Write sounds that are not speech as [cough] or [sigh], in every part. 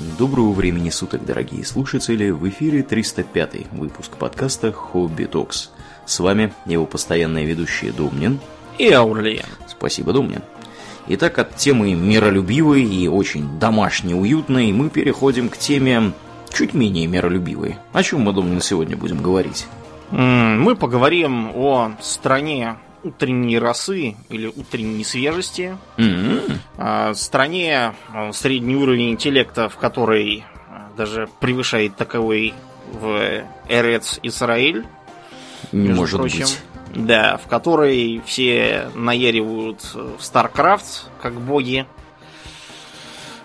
Доброго времени суток, дорогие слушатели! В эфире 305 выпуск подкаста «Хобби Токс». С вами его постоянные ведущие Домнин и Аурлиен. Спасибо, Домнин. Итак, от темы миролюбивой и очень домашней, уютной мы переходим к теме чуть менее миролюбивой. О чем мы, Домнин, сегодня будем говорить? Мы поговорим о стране утренней росы или утренней свежести. Mm-hmm. Стране а, средний уровень интеллекта, в которой а, даже превышает таковой в Эрец Израиль. Не может прочим. быть. Да, в которой все наяривают в StarCraft, как боги.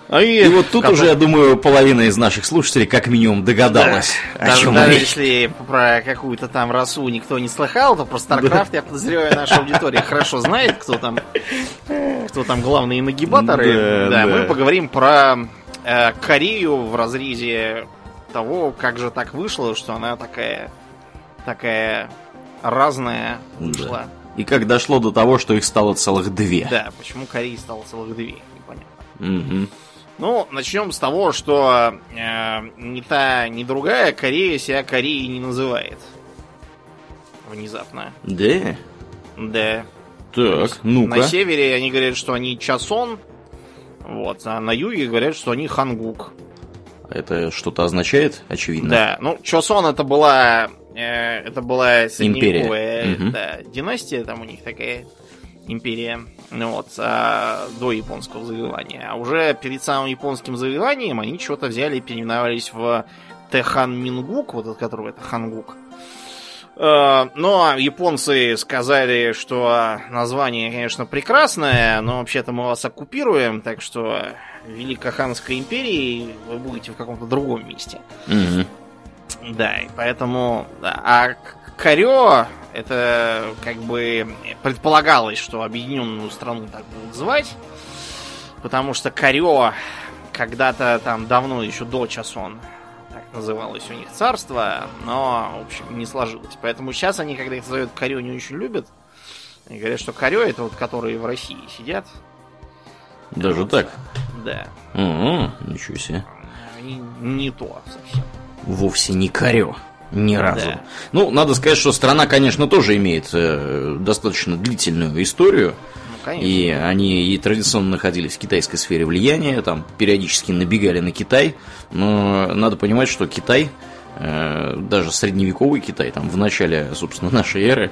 А и, и вот тут который... уже, я думаю, половина из наших слушателей как минимум догадалась. Да. Даже, даже если про какую-то там расу никто не слыхал, то про StarCraft, да. я подозреваю, наша аудитория хорошо знает, кто там, кто там главные нагибаторы. Да, да, да. мы поговорим про э, Корею в разрезе того, как же так вышло, что она такая, такая разная вышла. Да. И как дошло до того, что их стало целых две. Да, почему Кореи стало целых две, непонятно. Угу. Ну, начнем с того, что э, ни та, ни другая Корея себя Кореей не называет. Внезапно. Да? Да. Так, ну-ка. На севере они говорят, что они Часон, вот, а на юге говорят, что они Хангук. Это что-то означает, очевидно? Да, ну, Чосон это была, э, это была средневековая да, династия, там у них такая империя, ну вот, а, до японского завоевания. А уже перед самым японским завоеванием они что-то взяли и переименовались в Техан Мингук, вот от которого это Хангук. А, но японцы сказали, что название, конечно, прекрасное, но вообще-то мы вас оккупируем, так что Великоханской империи вы будете в каком-то другом месте. Mm-hmm. Да, и поэтому... Да. А Корё это как бы предполагалось, что объединенную страну так будут звать, потому что Корё когда-то там давно, еще до Часон, так называлось у них царство, но, в общем, не сложилось. Поэтому сейчас они, когда их называют Корё, не очень любят. Они говорят, что Корё это вот которые в России сидят. Даже вот. так? Да. Угу, ничего себе. Они не то совсем. Вовсе не Корё. Ни разу. Да. Ну, надо сказать, что страна, конечно, тоже имеет э, достаточно длительную историю. Ну, и они и традиционно находились в китайской сфере влияния, там периодически набегали на Китай. Но надо понимать, что Китай, даже средневековый Китай, там в начале, собственно, нашей эры,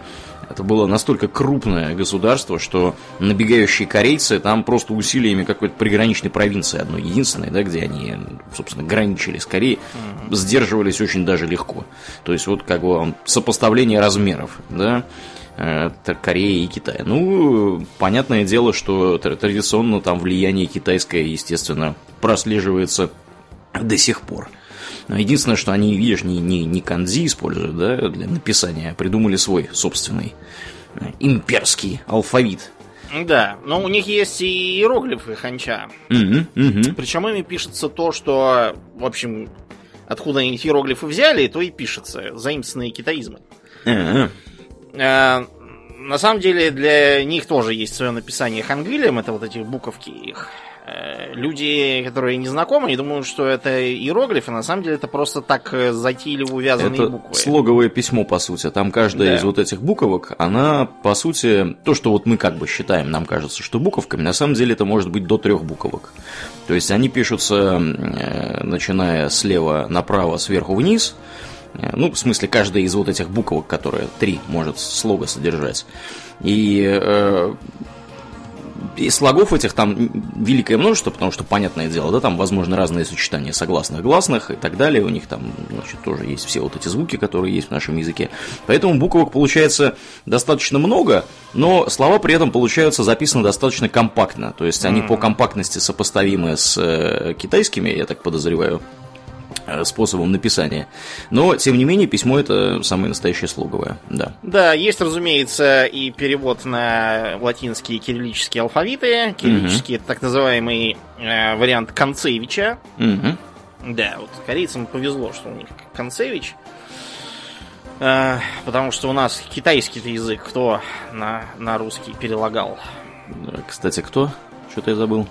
это было настолько крупное государство, что набегающие корейцы там просто усилиями какой-то приграничной провинции одной единственной, да, где они, собственно, граничили с Кореей, mm-hmm. сдерживались очень даже легко. То есть вот как бы сопоставление размеров, да, э, Кореи и Китая. Ну, понятное дело, что традиционно там влияние китайское, естественно, прослеживается до сих пор. Единственное, что они, видишь, не, не, не канзи используют да, для написания, а придумали свой собственный э, имперский алфавит. Да, но у них есть и иероглифы ханча. Угу, угу. Причем ими пишется то, что, в общем, откуда они эти иероглифы взяли, то и пишется. Заимственные китаизмы. Uh-huh. А, на самом деле для них тоже есть свое написание хангылем, это вот эти буковки их. Э, люди, которые не знакомы, они думают, что это иероглифы, на самом деле это просто так э, затейливо увязанные это буквы. слоговое письмо, по сути. Там каждая да. из вот этих буковок, она, по сути, то, что вот мы как бы считаем, нам кажется, что буковками, на самом деле это может быть до трех буковок. То есть они пишутся, э, начиная слева направо, сверху вниз, ну, в смысле, каждая из вот этих буквок, которые три может слога содержать. И и слогов этих там великое множество, потому что, понятное дело, да, там возможны разные сочетания согласных, гласных и так далее. У них там, значит, тоже есть все вот эти звуки, которые есть в нашем языке. Поэтому буквок получается достаточно много, но слова при этом получаются записаны достаточно компактно. То есть они mm-hmm. по компактности сопоставимы с э, китайскими, я так подозреваю. Э, способом написания. Но, тем не менее, письмо это самое настоящее слоговое, да. Да, есть, разумеется, и перевод на латинские кириллические алфавиты. Кириллический угу. так называемый э, вариант Концевича. Угу. Да, вот корейцам повезло, что у них Концевич. Э, потому что у нас китайский язык кто на, на русский перелагал? Кстати, кто? Что-то я забыл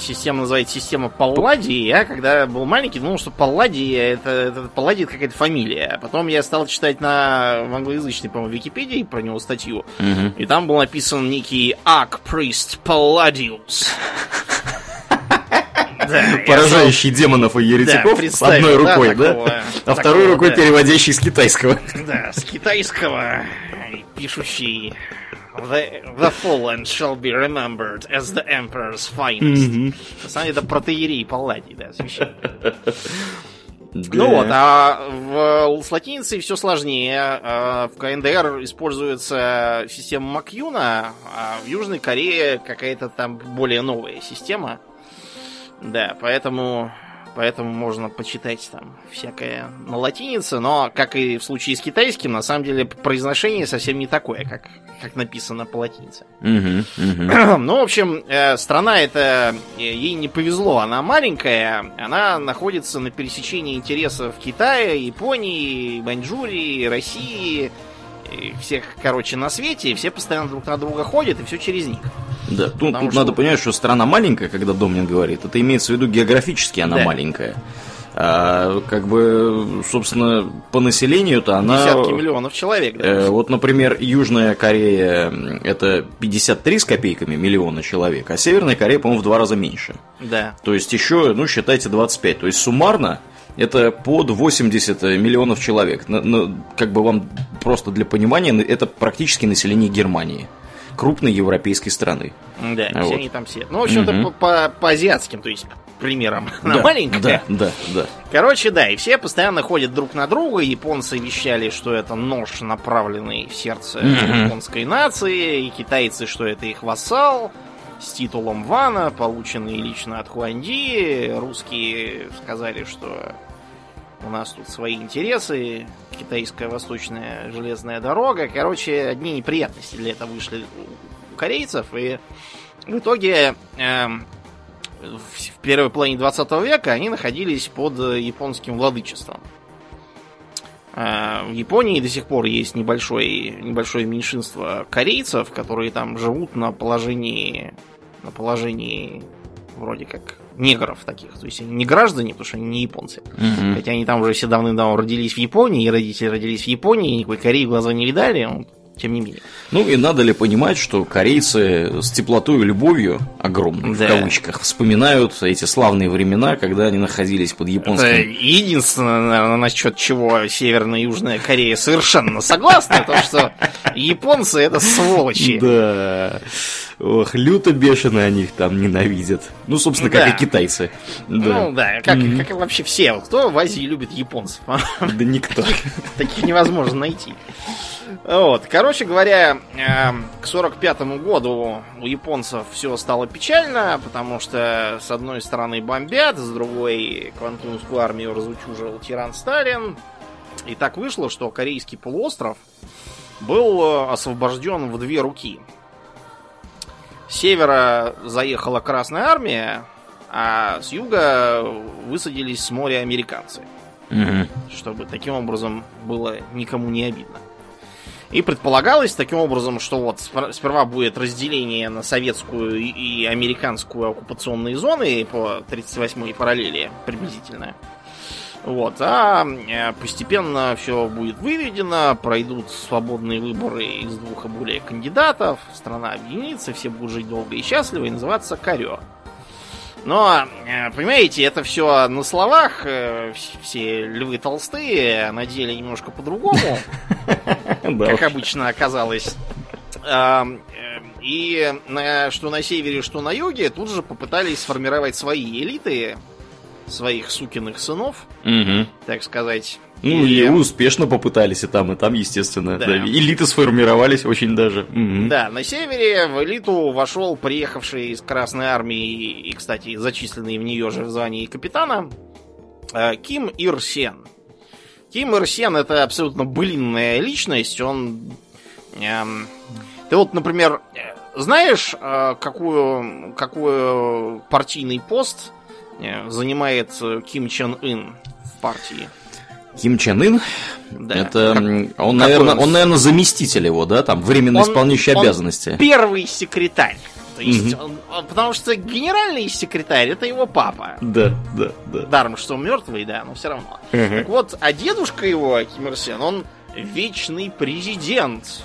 система называется система Паллади. Я когда был маленький, думал, что Паллади это, это Паллади это какая-то фамилия. Потом я стал читать на в англоязычной, по-моему, Википедии про него статью. Угу. И там был написан некий Ark Priest Palladius. Поражающий демонов и еретиков с одной рукой, да? А второй рукой переводящий с китайского. Да, с китайского пишущий The, the fallen shall be remembered as the emperor's finest. Mm-hmm. На самом деле это протеерей Палладий, да, священник. [laughs] Да. Ну вот, а в, с латиницей все сложнее. А в КНДР используется система Макьюна, а в Южной Корее какая-то там более новая система. Да, поэтому поэтому можно почитать там всякое на латинице, но, как и в случае с китайским, на самом деле произношение совсем не такое, как, как написано по латинице. [clears throat] Ну, в общем, э, страна эта, э, ей не повезло, она маленькая, она находится на пересечении интересов Китая, Японии, Маньчжурии, России, всех, короче, на свете, и все постоянно друг на друга ходят, и все через них. Да, тут, тут что... надо понять, что страна маленькая, когда Домнин говорит, это имеется в виду географически она да. маленькая. А, как бы, собственно, по населению-то она... Десятки миллионов человек, да? Э, вот, например, Южная Корея это 53 с копейками миллиона человек, а Северная Корея, по-моему, в два раза меньше. Да. То есть еще, ну, считайте, 25. То есть суммарно это под 80 миллионов человек. Как бы вам просто для понимания, это практически население Германии крупной европейской страны. Да, вот. все они там все. Ну, в общем-то, угу. по, по азиатским, то есть примером. [laughs] Она да, маленькая. Да, да, да. Короче, да, и все постоянно ходят друг на друга. Японцы вещали, что это нож, направленный в сердце mm японской нации. И китайцы, что это их вассал с титулом Вана, полученный лично от Хуанди. Русские сказали, что у нас тут свои интересы, китайская восточная железная дорога. Короче, одни неприятности для этого вышли у корейцев. И в итоге э, в первой половине 20 века они находились под японским владычеством. Э, в Японии до сих пор есть небольшое, небольшое меньшинство корейцев, которые там живут на положении, на положении вроде как негров таких. То есть они не граждане, потому что они не японцы. Угу. Хотя они там уже все давным-давно родились в Японии, и родители родились в Японии, никакой Кореи глаза не видали, он, тем не менее. Ну и надо ли понимать, что корейцы с теплотой и любовью, огромной да. в кавычках, вспоминают эти славные времена, когда они находились под японским... Это единственное, наверное, насчет чего Северная и Южная Корея совершенно согласны, то что японцы это сволочи. Да. Ох, люто бешено они их там ненавидят. Ну, собственно, как да. и китайцы. Да. Ну да, как, mm-hmm. как и вообще все. Кто в Азии любит японцев? [laughs] Да никто. [laughs] Таких невозможно найти. Вот, короче говоря, эм, к 45 году у японцев все стало печально, потому что с одной стороны бомбят, с другой Квантунскую армию разучужил тиран Сталин. И так вышло, что корейский полуостров был э, освобожден в две руки с севера заехала Красная Армия, а с юга высадились с моря американцы. Угу. Чтобы таким образом было никому не обидно. И предполагалось таким образом, что вот сперва будет разделение на советскую и американскую оккупационные зоны по 38-й параллели приблизительно. Вот, а э, постепенно все будет выведено, пройдут свободные выборы из двух и более кандидатов, страна объединится, все будут жить долго и счастливо и называться Карё. Но, э, понимаете, это все на словах, э, все львы толстые, а на деле немножко по-другому, [laughs] как обычно оказалось. И что на севере, что на юге, тут же попытались сформировать свои элиты, своих сукиных сынов, угу. так сказать. Ну и... и успешно попытались и там, и там, естественно. Да. Да. Элиты сформировались очень даже. Угу. Да, на севере в элиту вошел приехавший из Красной Армии и, кстати, зачисленный в нее же в звании капитана э, Ким Ир Сен. Ким Ир Сен это абсолютно блинная личность. Он... Эм, ты вот, например, знаешь, э, какую, какую партийный пост Э, занимает э, Ким Чен Ын в партии. Ким Чен Ын? Да. Это как, он, наверное, он, наверное, заместитель его, да, там временно он, исполняющий он обязанности. Первый секретарь. То есть, угу. он, потому что генеральный секретарь это его папа. Да, да, да. Даром, что он мертвый, да, но все равно. Угу. Так вот, а дедушка его, Ким Ир Сен, он вечный президент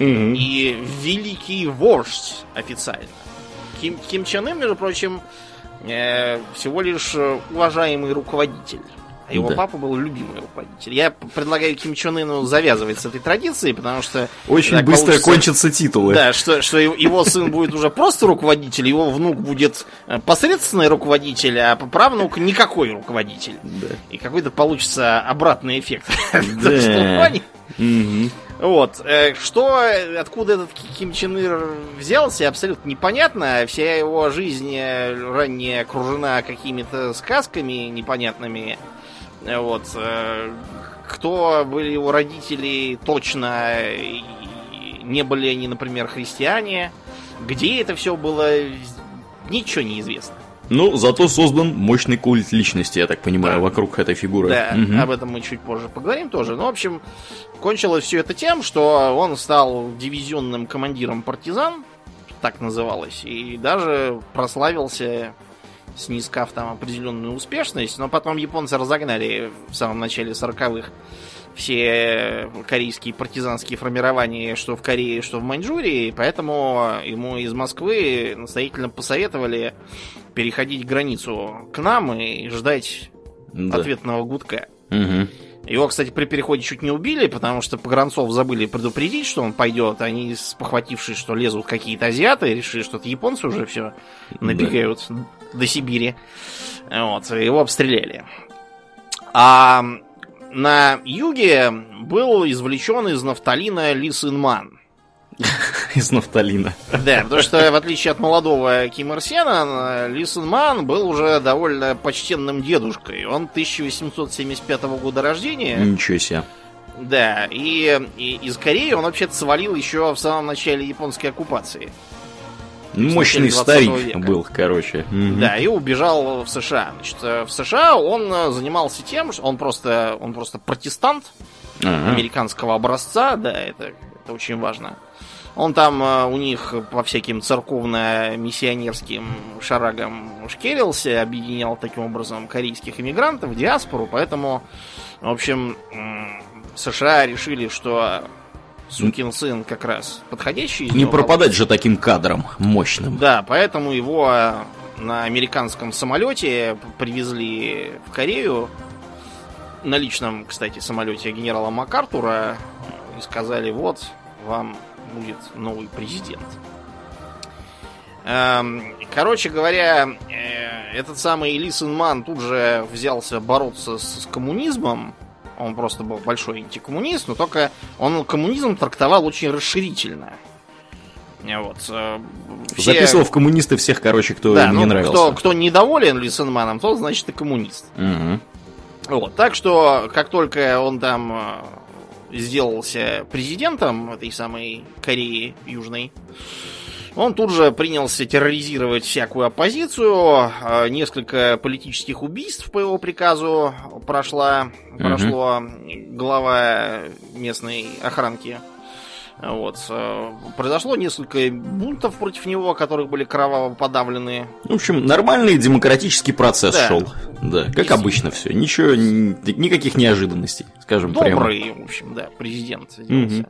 угу. и великий вождь официально. Ким, Ким Чен Ын, между прочим, э, всего лишь уважаемый руководитель. А его да. папа был любимый руководитель. Я предлагаю Ким Чен Ыну завязывать с этой традицией, потому что... Очень быстро получится, кончатся титулы. Да, что, что его сын будет уже просто руководитель, его внук будет э, посредственный руководитель, а правнук никакой руководитель. Да. И какой-то получится обратный эффект. [laughs] Да. Вот. Э, что, откуда этот Ким Чен Ир взялся, абсолютно непонятно. Вся его жизнь э, ранее окружена какими-то сказками непонятными. Вот. Э, кто были его родители точно, не были они, например, христиане. Где это все было, ничего не известно. Ну, зато создан мощный культ личности, я так понимаю, да. вокруг этой фигуры. Да, угу. об этом мы чуть позже поговорим тоже. Ну, в общем, кончилось все это тем, что он стал дивизионным командиром партизан, так называлось, и даже прославился снискав там определенную успешность, но потом японцы разогнали в самом начале 40-х все корейские партизанские формирования, что в Корее, что в Маньчжурии, поэтому ему из Москвы настоятельно посоветовали переходить границу к нам и ждать да. ответного гудка. Угу. Его, кстати, при переходе чуть не убили, потому что погранцов забыли предупредить, что он пойдет. Они, похватившись, что лезут какие-то азиаты, решили, что это японцы уже все набегают да. до Сибири. Вот, его обстреляли. А на юге был извлечен из нафталина Ли Синман. [laughs] Из нафталина. Да, потому что, в отличие от молодого Ким Ир Сена, Ли Сын Ман был уже довольно почтенным дедушкой. Он 1875 года рождения. Ничего себе. Да, и, и из Кореи он вообще-то свалил еще в самом начале японской оккупации. Мощный старик века. был, короче. Да, и убежал в США. Значит, в США он занимался тем, что он просто, он просто протестант ага. американского образца, да, это, это очень важно. Он там э, у них по всяким церковно-миссионерским шарагам шкерился, объединял таким образом корейских иммигрантов, диаспору, поэтому, в общем, США решили, что сукин сын как раз подходящий. Не пропадать же таким кадром мощным. Да, поэтому его э, на американском самолете привезли в Корею. На личном, кстати, самолете генерала МакАртура и сказали, вот, вам будет новый президент. Эм, короче говоря, э, этот самый Ли Ман тут же взялся бороться с коммунизмом. Он просто был большой антикоммунист, но только он коммунизм трактовал очень расширительно. Вот. Э, все... Записывал в коммунисты всех, короче, кто да, не ну, нравился. Кто, кто недоволен Ли Маном, тот, значит, и коммунист. Угу. Вот. Так что, как только он там э, сделался президентом этой самой Кореи Южной, он тут же принялся терроризировать всякую оппозицию. А, несколько политических убийств по его приказу прошла, угу. прошло глава местной охранки вот. Э, произошло несколько бунтов против него, которые были кроваво подавлены. В общем, нормальный демократический процесс да. шел. Да, как обычно все. Ничего, никаких неожиданностей, скажем Добрый, прямо. Добрый, в общем, да, президент. Угу.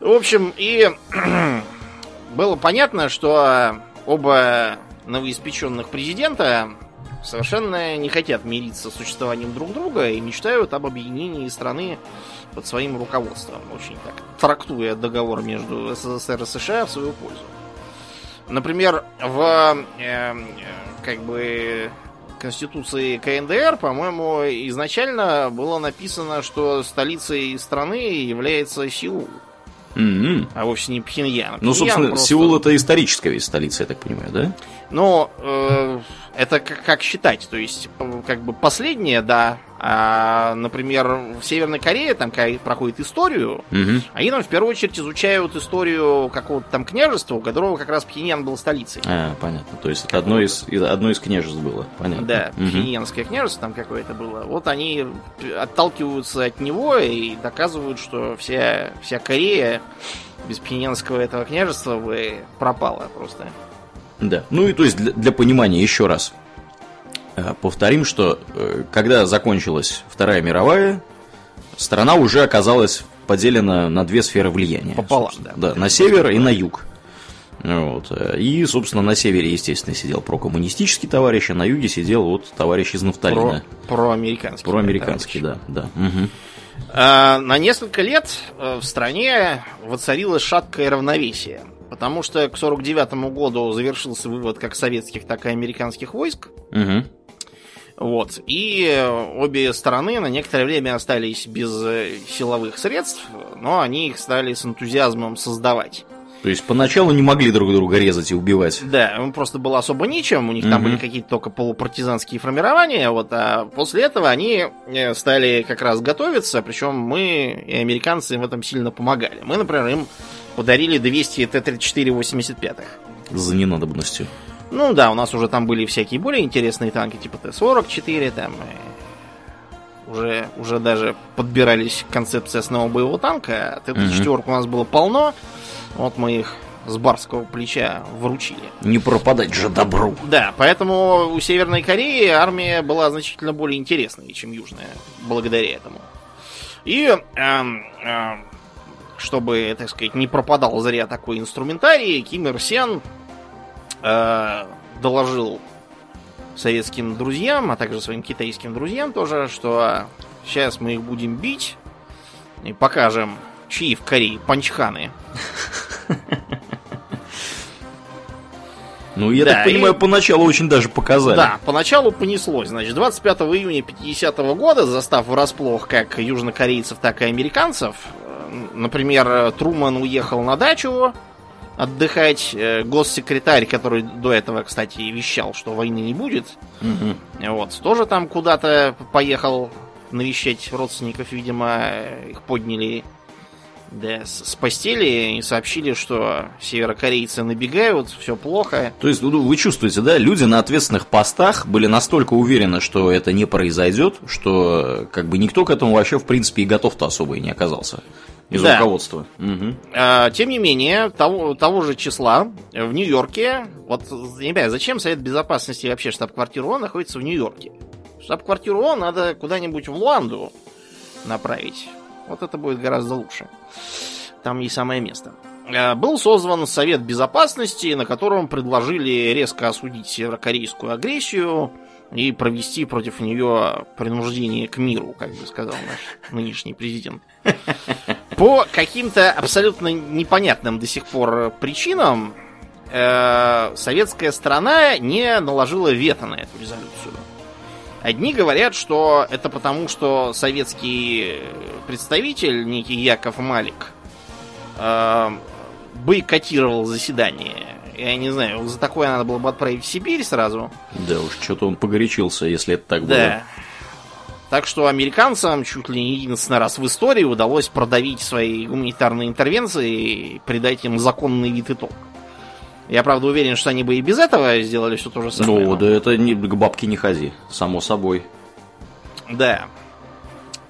В общем, и [clears throat] было понятно, что оба новоиспеченных президента совершенно не хотят мириться с существованием друг друга и мечтают об объединении страны под своим руководством, очень так трактуя договор между СССР и США в свою пользу. Например, в э, как бы Конституции КНДР, по-моему, изначально было написано, что столицей страны является Сеул. Mm-hmm. А вовсе не Пхеньян. Ну, собственно, просто... Сеул это историческая ведь столица, я так понимаю, да? Ну, э, это как, как считать? То есть, как бы последнее, да. А, например, в Северной Корее, там, когда проходит историю, угу. они там в первую очередь изучают историю какого-то там княжества, у которого как раз Пхеньян был столицей. А, понятно. То есть это одно из, одно из княжеств было. Понятно. Да, угу. Пхеньянское княжество там какое-то было. Вот они отталкиваются от него и доказывают, что вся, вся Корея без Пхеньянского этого княжества бы пропала просто. Да. Ну и то есть для, для понимания еще раз повторим, что э, когда закончилась Вторая мировая, страна уже оказалась поделена на две сферы влияния. Пополам, да. Да, на север и на юг. Вот. И, собственно, на севере, естественно, сидел прокоммунистический товарищ, а на юге сидел вот товарищ из Нафталина. Про, проамериканский. Проамериканский, да, да. Угу. А, на несколько лет э, в стране воцарилось шаткое равновесие. Потому что к 49 году завершился вывод как советских, так и американских войск. Угу. Вот. И обе стороны на некоторое время остались без э, силовых средств, но они их стали с энтузиазмом создавать. То есть поначалу не могли друг друга резать и убивать. Да, им просто было особо нечем, у них угу. там были какие-то только полупартизанские формирования, вот, а после этого они э, стали как раз готовиться, причем мы и американцы им в этом сильно помогали. Мы, например, им подарили 200 Т-34-85. За ненадобностью. Ну да, у нас уже там были всякие более интересные танки, типа Т-44, там уже, уже даже подбирались к концепции основного боевого танка. А Т-34 угу. у нас было полно. Вот мы их с барского плеча вручили. Не пропадать же добру. Да, поэтому у Северной Кореи армия была значительно более интересной, чем Южная, благодаря этому. И э, э, чтобы, так сказать, не пропадал зря такой инструментарий, Ким Ир Сен э, доложил советским друзьям, а также своим китайским друзьям тоже, что сейчас мы их будем бить и покажем, чьи в Корее панчханы. [laughs] Ну, я да, так понимаю, и... поначалу очень даже показали. Да, поначалу понеслось. Значит, 25 июня 50 -го года, застав врасплох как южнокорейцев, так и американцев, э, например, Труман уехал на дачу отдыхать, э, госсекретарь, который до этого, кстати, вещал, что войны не будет, угу. вот, тоже там куда-то поехал навещать родственников, видимо, их подняли да, с, с постели и сообщили, что северокорейцы набегают, все плохо. То есть ну, вы чувствуете, да, люди на ответственных постах были настолько уверены, что это не произойдет, что как бы никто к этому вообще в принципе и готов-то особо и не оказался из да. руководства. Угу. А, тем не менее, того, того же числа в Нью-Йорке, вот, не знаю, зачем Совет Безопасности и вообще штаб-квартира ООН находится в Нью-Йорке? Штаб-квартиру ООН надо куда-нибудь в Луанду направить. Вот это будет гораздо лучше. Там и самое место. Э, был создан Совет Безопасности, на котором предложили резко осудить северокорейскую агрессию и провести против нее принуждение к миру, как бы сказал наш нынешний президент. По каким-то абсолютно непонятным до сих пор причинам э, советская страна не наложила вето на эту резолюцию. Одни говорят, что это потому, что советский представитель, некий Яков Малик, э, бойкотировал заседание. Я не знаю, за такое надо было бы отправить в Сибирь сразу. Да уж, что-то он погорячился, если это так было. Да. Так что американцам чуть ли не единственный раз в истории удалось продавить свои гуманитарные интервенции и придать им законный вид и толк. Я, правда, уверен, что они бы и без этого сделали все то же самое. Ну, но... да это не, к бабке не ходи, само собой. Да.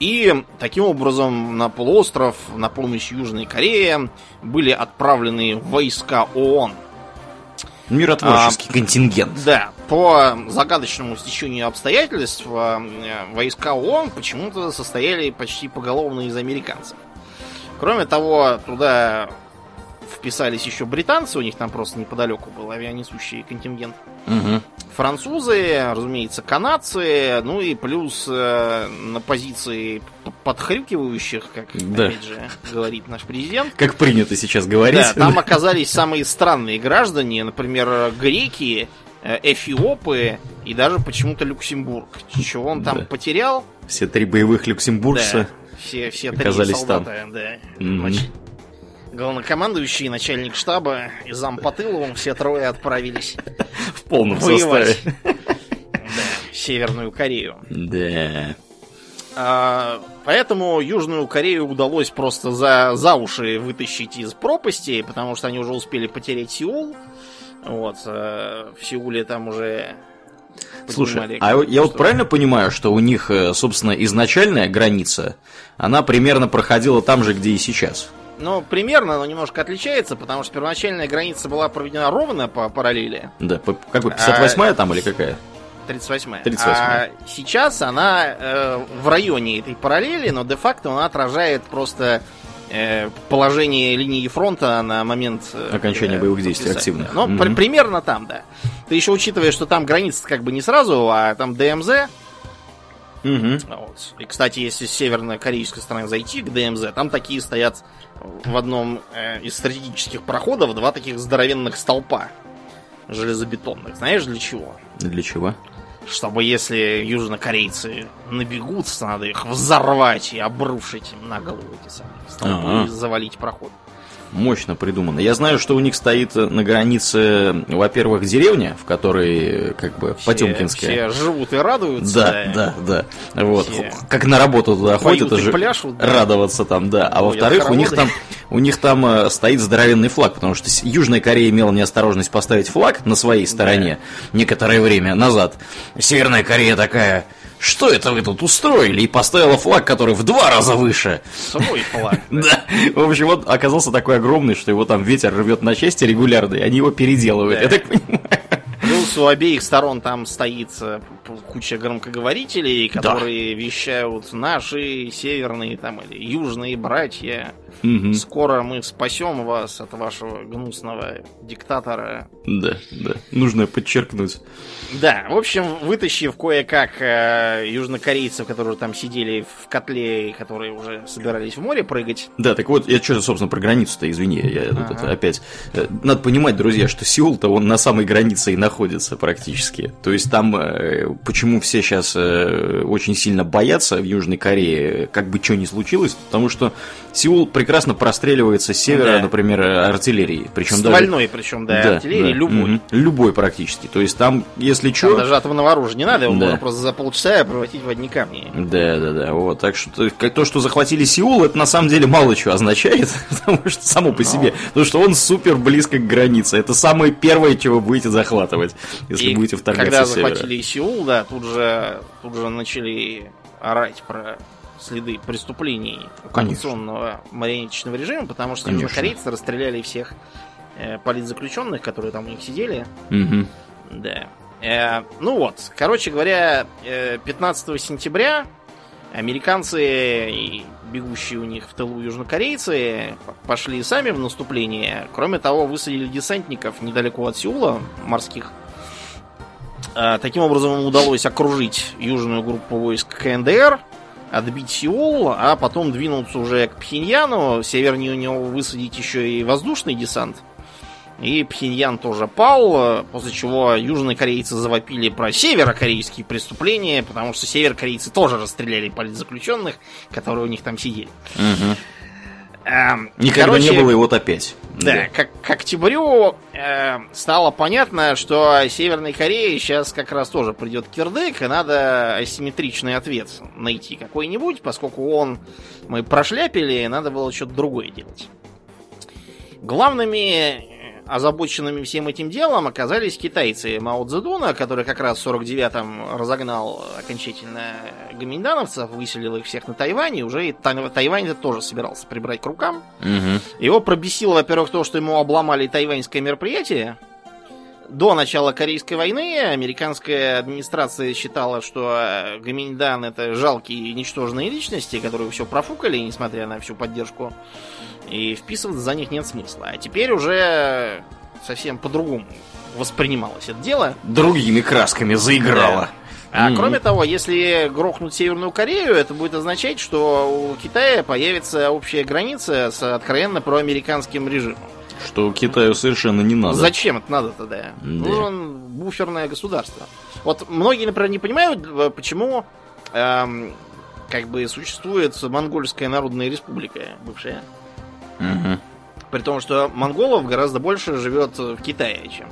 И таким образом на полуостров на помощь Южной Корее были отправлены войска ООН. Миротворческий а, контингент. Да. По загадочному стечению обстоятельств э, войска ООН почему-то состояли почти поголовно из американцев. Кроме того, туда вписались еще британцы, у них там просто неподалеку был авианесущий контингент. Угу. Французы, разумеется, канадцы, ну и плюс э, на позиции подхрюкивающих, как да. опять же говорит наш президент. Как принято сейчас говорить. Да, там оказались самые странные граждане, например, греки, э, эфиопы и даже почему-то Люксембург. Чего он там да. потерял? Все три боевых люксембуржца. Да, все, все три оказались солдата, там. Да. Mm-hmm. Главнокомандующий, начальник штаба и зам по тылу, все трое отправились [laughs] в полном воевать. составе. [laughs] Да, Северную Корею. Да. А, поэтому Южную Корею удалось просто за, за уши вытащить из пропасти, потому что они уже успели потерять Сеул. Вот, а в Сеуле там уже Слушай, а я вот правильно понимаю, что у них, э, собственно, изначальная граница, она примерно проходила там же, где и сейчас? Ну, примерно, но немножко отличается, потому что первоначальная граница была проведена ровно по параллели. Да, по, какой, 58-я а, там или какая? 38-я. 38 А сейчас она э, в районе этой параллели, но де-факто она отражает просто э, положение линии фронта на момент... Э, Окончания боевых действий активных. Ну, mm-hmm. при, примерно там, да. Ты еще учитывая, что там граница как бы не сразу, а там ДМЗ. Угу. Вот. И, кстати, если с северно-корейской стороны зайти к ДМЗ, там такие стоят в одном э, из стратегических проходов два таких здоровенных столпа железобетонных. Знаешь, для чего? Для чего? Чтобы если южнокорейцы набегутся, надо их взорвать и обрушить им на голову эти самые столбы и завалить проход. Мощно придумано. Я знаю, что у них стоит на границе, во-первых, деревня, в которой как бы все, Потемкинская. Все живут и радуются. Да, да, да. Вот. Все как на работу туда ходят, это же пляшут, да. радоваться там, да. А во-вторых, у них там у них там э, стоит здоровенный флаг, потому что Южная Корея имела неосторожность поставить флаг на своей стороне да. некоторое время назад. Северная Корея такая, что это вы тут устроили? И поставила флаг, который в два раза выше. Свой флаг. [laughs] Да. В общем, вот оказался такой огромный, что его там ветер рвет на части регулярно, и они его переделывают, я так понимаю. Плюс у обеих сторон там стоит э, куча громкоговорителей, которые да. вещают наши северные там или южные братья. Угу. Скоро мы спасем вас от вашего гнусного диктатора. Да, да. Нужно подчеркнуть. Да, в общем, вытащив кое-как э, южнокорейцев, которые там сидели в котле, которые уже собирались в море прыгать. Да, так вот, я что, собственно, про границу-то, извини, я ага. тут опять... Э, надо понимать, друзья, что Сеул-то он на самой границе и находится практически. То есть там, э, почему все сейчас э, очень сильно боятся в Южной Корее, как бы что ни случилось, потому что Сеул прекрасно простреливается с севера, да. например, артиллерии. Причем Ствольной, даже... причем, да, да артиллерии, да. любой. Угу. Любой практически. То есть там, если что... даже атомного оружия не надо, его да. можно просто за полчаса превратить в одни камни. Да, да, да. Вот. Так что то, что захватили Сеул, это на самом деле мало чего означает, [laughs] потому что само по Но... себе. Потому что он супер близко к границе. Это самое первое, чего будете захватывать, если И будете вторгаться когда захватили Сеул, да, тут же, тут же начали орать про следы преступлений оккупационного марионеточного режима, потому что южнокорейцы расстреляли всех э, политзаключенных, которые там у них сидели. Угу. Да. Э, ну вот, короче говоря, э, 15 сентября американцы и бегущие у них в тылу южнокорейцы пошли сами в наступление. Кроме того, высадили десантников недалеко от Сеула, морских. Э, таким образом, им удалось окружить южную группу войск КНДР отбить Сеул, а потом двинуться уже к Пхеньяну, севернее у него высадить еще и воздушный десант. И Пхеньян тоже пал, после чего южные корейцы завопили про северокорейские преступления, потому что северокорейцы тоже расстреляли политзаключенных, которые у них там сидели. Угу. Эм, Никогда короче, не было, и вот опять. Да, да. Как, к октябрю э, стало понятно, что Северной Корее сейчас как раз тоже придет кирдык, и надо асимметричный ответ найти какой-нибудь, поскольку он мы прошляпили, надо было что-то другое делать. Главными озабоченными всем этим делом оказались китайцы Мао Цзэдуна, который как раз в 49-м разогнал окончательно гоминдановцев, выселил их всех на Тайвань, и уже и Тайвань тоже собирался прибрать к рукам. Угу. Его пробесило, во-первых, то, что ему обломали тайваньское мероприятие, до начала Корейской войны американская администрация считала, что Гаминьдан это жалкие ничтожные личности, которые все профукали, несмотря на всю поддержку и вписываться за них нет смысла. А теперь уже совсем по-другому воспринималось это дело. Другими красками заиграло. Да. А mm-hmm. кроме того, если грохнуть Северную Корею, это будет означать, что у Китая появится общая граница с откровенно проамериканским режимом. Что Китаю совершенно не надо. Зачем это надо тогда? Да. Нужен буферное государство. Вот многие, например, не понимают, э, почему эм, как бы существует Монгольская Народная Республика бывшая. Угу. При том, что монголов гораздо больше живет в Китае, чем...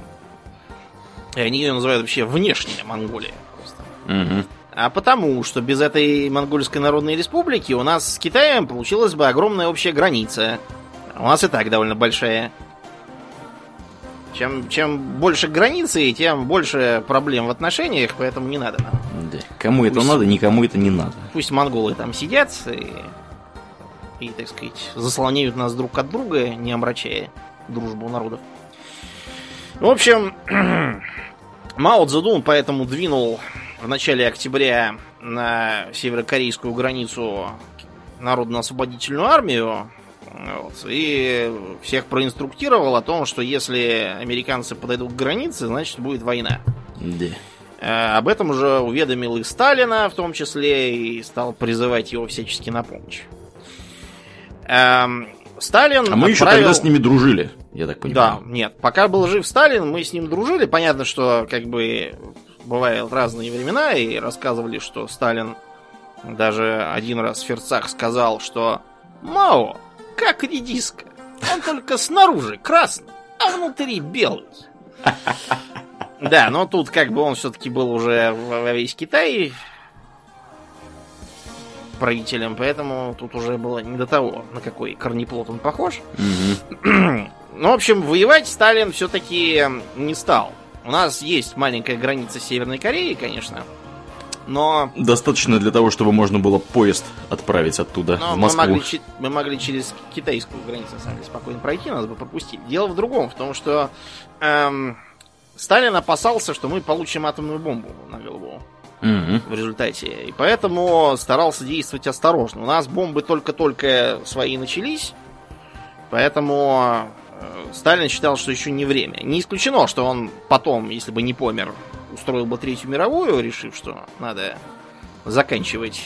И они ее называют вообще внешняя Монголия. Угу. А потому, что без этой Монгольской Народной Республики у нас с Китаем получилась бы огромная общая граница. У нас и так довольно большая. Чем, чем больше границы, тем больше проблем в отношениях, поэтому не надо нам. Да. Кому пусть, это надо, никому это не надо. Пусть монголы там сидят и и, так сказать, заслоняют нас друг от друга, не омрачая дружбу народов. В общем, [clears throat] Мао Цзэдун поэтому двинул в начале октября на северокорейскую границу Народно-освободительную армию вот, и всех проинструктировал о том, что если американцы подойдут к границе, значит будет война. Да. Э, об этом уже уведомил и Сталина, в том числе, и стал призывать его всячески на помощь. Эм, Сталин. А мы отправил... еще тогда с ними дружили, я так понимаю. Да, нет. Пока был жив Сталин, мы с ним дружили. Понятно, что как бы бывают разные времена, и рассказывали, что Сталин даже один раз в Ферцах сказал, что Мао, как редиска, он только снаружи красный, а внутри белый. [laughs] Да, но тут как бы он все-таки был уже во весь Китай правителем, поэтому тут уже было не до того, на какой корнеплод он похож. [clears throat] Ну, в общем, воевать Сталин все-таки не стал. У нас есть маленькая граница Северной Кореи, конечно. Но... Достаточно для того, чтобы можно было поезд отправить оттуда но в Москву. Мы могли, мы могли через китайскую границу, на самом деле, спокойно пройти, нас бы пропустить. Дело в другом, в том, что эм, Сталин опасался, что мы получим атомную бомбу на голову mm в результате. И поэтому старался действовать осторожно. У нас бомбы только-только свои начались, поэтому Сталин считал, что еще не время. Не исключено, что он потом, если бы не помер, устроил бы Третью мировую, решив, что надо заканчивать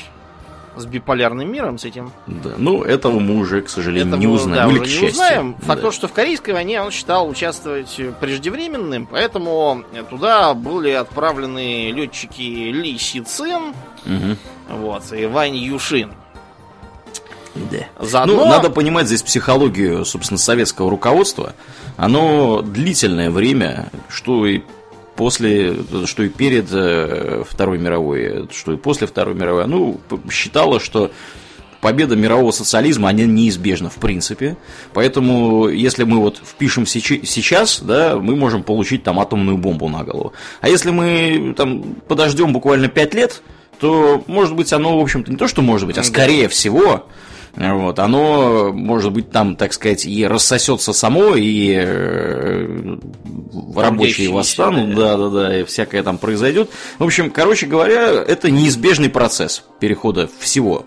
с биполярным миром, с этим. Да, ну этого мы уже, к сожалению, этого, не узнаем. Да, Или, уже не узнаем. Факт да. то, что в Корейской войне он считал участвовать преждевременным, поэтому туда были отправлены летчики Ли Си Цин угу. вот, и Вань Юшин. Да. Заодно... Ну, надо понимать здесь психологию, собственно, советского руководства. Оно длительное время, что и после, что и перед э, Второй мировой, что и после Второй мировой, ну, считала, что победа мирового социализма, она неизбежна в принципе. Поэтому, если мы вот впишем сейчас, да, мы можем получить там атомную бомбу на голову. А если мы там подождем буквально 5 лет, то, может быть, оно, в общем-то, не то, что может быть, а скорее всего, вот, оно, может быть, там, так сказать, и рассосется само, и э, рабочие восстанут, да, да, да, и всякое там произойдет. В общем, короче говоря, это неизбежный процесс перехода всего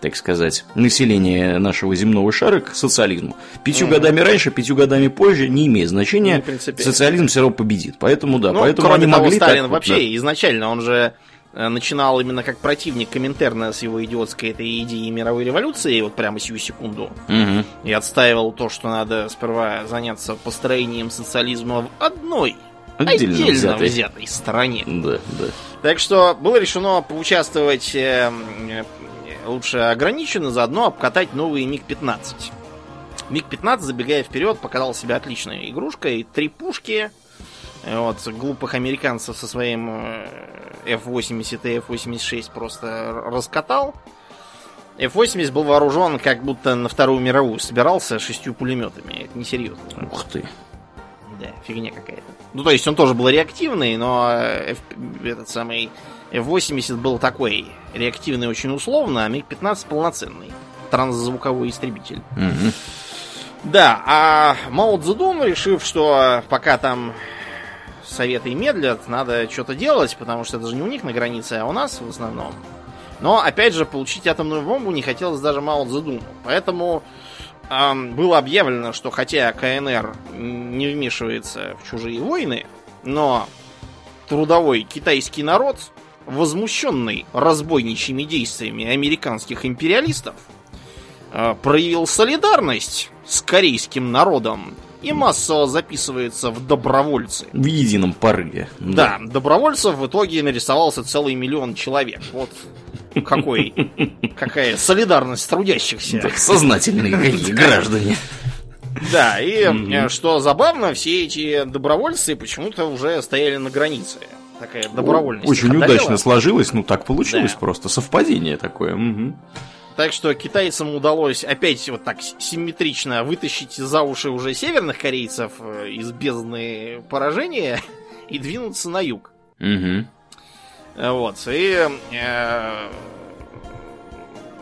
так сказать, населения нашего земного шара к социализму. Пятью mm годами раньше, пятью годами позже не имеет значения. Ну, социализм все равно победит. Поэтому да, ну, поэтому кроме они того, могли Сталин так, вообще да. изначально он же начинал именно как противник Коминтерна с его идиотской этой идеей мировой революции, вот прямо сию секунду, угу. и отстаивал то, что надо сперва заняться построением социализма в одной отдельно, отдельно взятой. взятой стране. Да, да. Так что было решено поучаствовать э, э, лучше ограниченно, заодно обкатать новый МиГ-15. МиГ-15, забегая вперед, показал себя отличной игрушкой. Три пушки, вот, глупых американцев со своим F-80 и F-86 просто раскатал. F-80 был вооружен как будто на Вторую мировую собирался шестью пулеметами. Это несерьезно. Ух ты. Да, фигня какая-то. Ну, то есть он тоже был реактивный, но F, этот самый F-80 был такой реактивный очень условно, а МиГ-15 полноценный. Трансзвуковой истребитель. Угу. Да, а Мао Цзэдун, решив, что пока там советы медлят, надо что-то делать, потому что это же не у них на границе, а у нас в основном. Но, опять же, получить атомную бомбу не хотелось даже Мао Цзэдуну. Поэтому эм, было объявлено, что хотя КНР не вмешивается в чужие войны, но трудовой китайский народ, возмущенный разбойничьими действиями американских империалистов, э, проявил солидарность с корейским народом и массово записывается в добровольцы. В едином порыве. Да, да добровольцев в итоге нарисовался целый миллион человек. Вот какой, какая солидарность трудящихся. Да, сознательные [laughs] какие граждане. Да, и mm что забавно, все эти добровольцы почему-то уже стояли на границе. Такая добровольность. Очень удачно сложилось, ну так получилось да. просто, совпадение такое. Угу. Так что китайцам удалось опять вот так симметрично вытащить за уши уже северных корейцев э, из бездны поражения [laughs] и двинуться на юг. Угу. Вот. И э,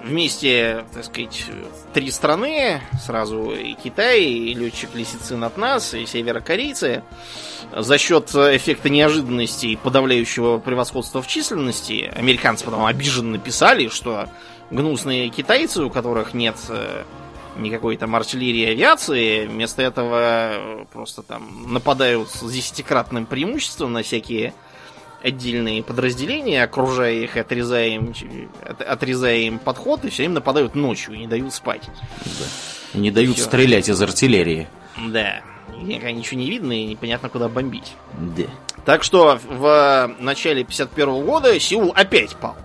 вместе, так сказать, три страны, сразу и Китай, и летчик Лисицин от нас, и северокорейцы, за счет эффекта неожиданности и подавляющего превосходства в численности, американцы потом обиженно написали, что гнусные китайцы, у которых нет э, никакой там артиллерии авиации, вместо этого просто там нападают с десятикратным преимуществом на всякие отдельные подразделения, окружая их, отрезая им, отрезая им подход, и все время нападают ночью и не дают спать. Да. не дают все. стрелять из артиллерии. Да. Ничего не видно и непонятно, куда бомбить. Да. Так что в начале 51 года Сеул опять пал.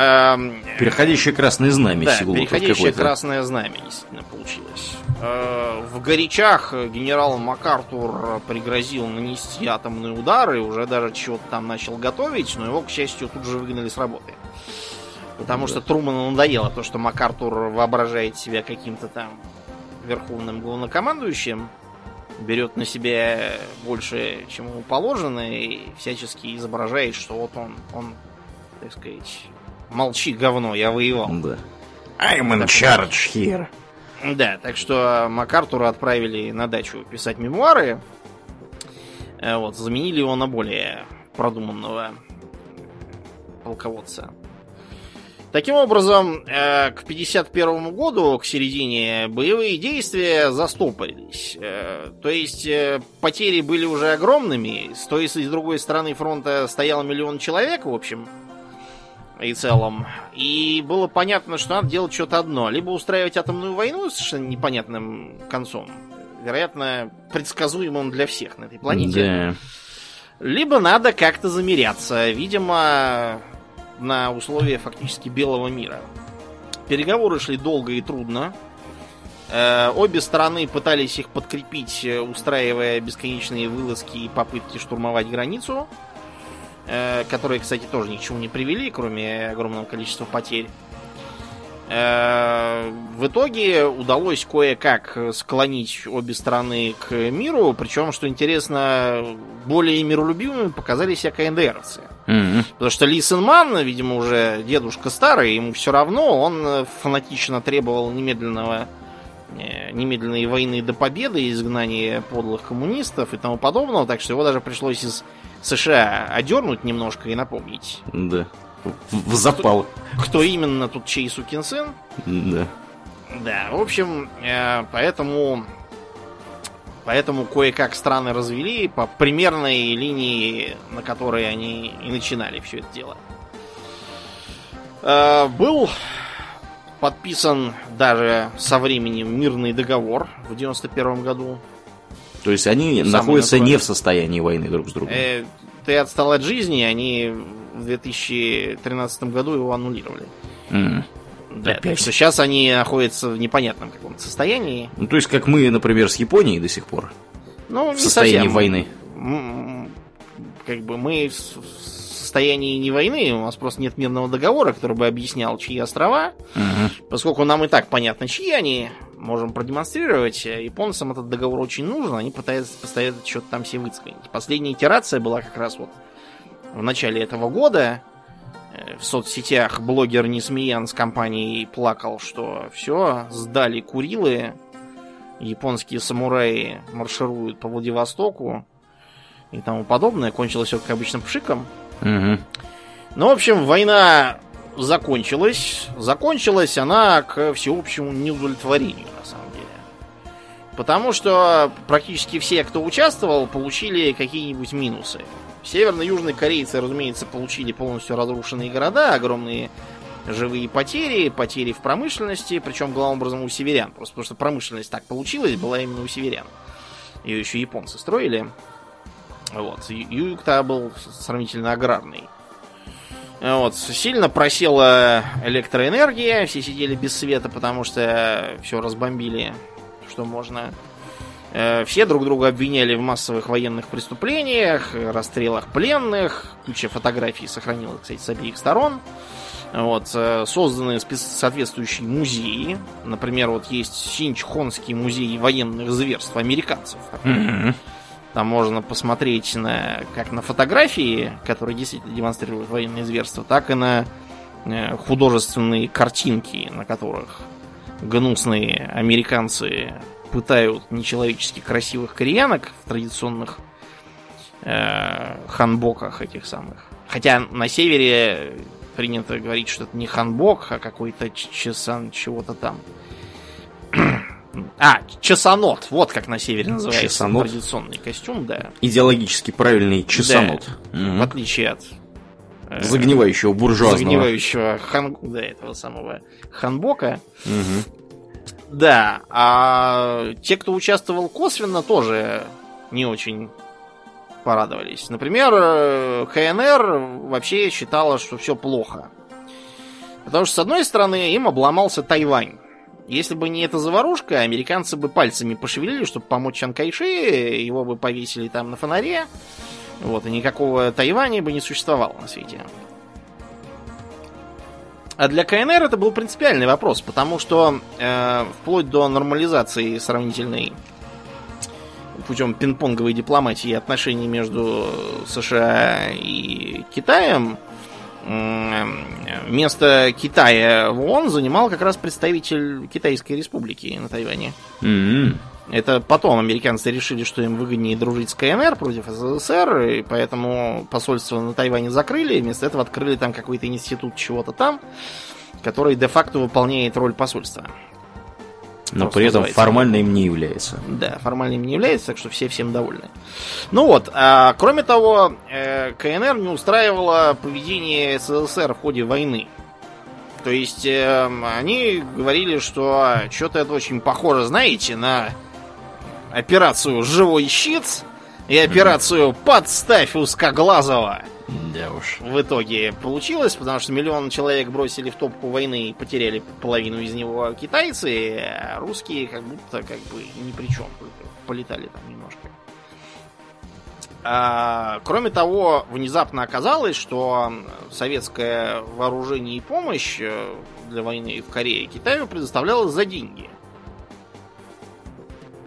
Эм, переходящее красное знамя да. Переходящее красное знамя действительно получилось. Э, в горячах генерал МакАртур пригрозил нанести атомные удары, уже даже чего-то там начал готовить, но его, к счастью, тут же выгнали с работы. Потому да. что Труману надоело то, что МакАртур воображает себя каким-то там верховным главнокомандующим, берет на себя больше, чем ему положено, и всячески изображает, что вот он, он, так сказать, молчи, говно, я воевал. Да. I'm in charge here. Да, так что МакАртура отправили на дачу писать мемуары. Э, вот, заменили его на более продуманного полководца. Таким образом, э, к 51 году, к середине, боевые действия застопорились. Э, то есть потери были уже огромными. С той и с другой стороны фронта стоял миллион человек, в общем, и целом. И было понятно, что надо делать что-то одно. Либо устраивать атомную войну с совершенно непонятным концом. Вероятно, предсказуемым для всех на этой планете. Да. Либо надо как-то замеряться. Видимо, на условия фактически белого мира. Переговоры шли долго и трудно. Э, обе стороны пытались их подкрепить, устраивая бесконечные вылазки и попытки штурмовать границу. Э, которые, кстати, тоже ни к чему не привели, кроме огромного количества потерь. Э, в итоге удалось кое-как склонить обе стороны к миру, причем, что интересно, более миролюбивыми показали себя КНДРовцы. Mm-hmm. Потому что Ли Сенман, видимо, уже дедушка старый, ему все равно, он фанатично требовал немедленного э, немедленной войны до победы, изгнания подлых коммунистов и тому подобного, так что его даже пришлось из США одернуть немножко и напомнить. Да. В запал. Кто, кто именно тут чей сукин сын? Да. Да, в общем, э, поэтому Поэтому кое-как страны развели по примерной линии, на которой они и начинали все это дело. Э, был подписан даже со временем мирный договор в 91 году то есть они Самый находятся натуральный. не в состоянии войны друг с другом. Э, ты отстал от жизни, они в 2013 году его аннулировали. Mm. Да, Опять. так что сейчас они находятся в непонятном каком-то состоянии. Ну, то есть, как мы, например, с Японией до сих пор. Ну, в состоянии совсем. войны. Как бы мы состоянии не войны, у нас просто нет мирного договора, который бы объяснял, чьи острова. Угу. Поскольку нам и так понятно, чьи они, можем продемонстрировать. Японцам этот договор очень нужен, они пытаются постоянно что-то там себе выцкать. Последняя итерация была как раз вот в начале этого года. Э, в соцсетях блогер Несмеян с компанией плакал, что все, сдали Курилы, японские самураи маршируют по Владивостоку и тому подобное. Кончилось все, как обычно, пшиком. Угу. Ну, в общем, война закончилась. Закончилась она к всеобщему неудовлетворению, на самом деле. Потому что практически все, кто участвовал, получили какие-нибудь минусы. Северно-южные корейцы, разумеется, получили полностью разрушенные города, огромные живые потери, потери в промышленности, причем главным образом у северян, просто потому что промышленность так получилась, была именно у северян. Ее еще японцы строили. Вот. Юг-то был сравнительно аграрный. Вот. Сильно просела электроэнергия, все сидели без света, потому что все разбомбили, что можно. Э, все друг друга обвиняли в массовых военных преступлениях, расстрелах пленных. Куча фотографий сохранилась, кстати, с обеих сторон. Вот, э, созданы соответствующие музеи. Например, вот есть Синчхонский музей военных зверств американцев. Mm-hmm. Там можно посмотреть на, как на фотографии, которые действительно демонстрируют военные зверства, так и на э, художественные картинки, на которых гнусные американцы пытают нечеловечески красивых кореянок в традиционных э, ханбоках этих самых. Хотя на севере принято говорить, что это не ханбок, а какой-то чесан чего-то там. А, часанот. Вот как на севере называется часанот. традиционный костюм, да. Идеологически правильный часанот. Да, угу. В отличие от э, загнивающего буржуазного. Загнивающего хан... да, этого самого ханбока. Угу. Да, а те, кто участвовал косвенно, тоже не очень порадовались. Например, э, КНР вообще считала, что все плохо. Потому что, с одной стороны, им обломался Тайвань. Если бы не эта заварушка, американцы бы пальцами пошевелили, чтобы помочь Чан Кайши, его бы повесили там на фонаре. Вот, и никакого Тайваня бы не существовало на свете. А для КНР это был принципиальный вопрос, потому что э, вплоть до нормализации сравнительной путем пинг-понговой дипломатии отношений между США и Китаем, место Китая в ООН занимал как раз представитель Китайской республики на Тайване. Mm-hmm. Это потом американцы решили, что им выгоднее дружить с КНР против СССР, и поэтому посольство на Тайване закрыли, вместо этого открыли там какой-то институт чего-то там, который де-факто выполняет роль посольства. Но при этом формально им не является. Да, формально им не является, так что все всем довольны. Ну вот, а, кроме того, э, КНР не устраивало поведение СССР в ходе войны. То есть э, они говорили, что что-то это очень похоже, знаете, на операцию «Живой щит» и операцию «Подставь узкоглазого». Да уж. В итоге получилось, потому что миллион человек бросили в топку войны и потеряли половину из него китайцы, а русские как будто как бы ни при чем, полетали там немножко. А, кроме того, внезапно оказалось, что советское вооружение и помощь э, для войны в Корее Китаю предоставлялось за деньги.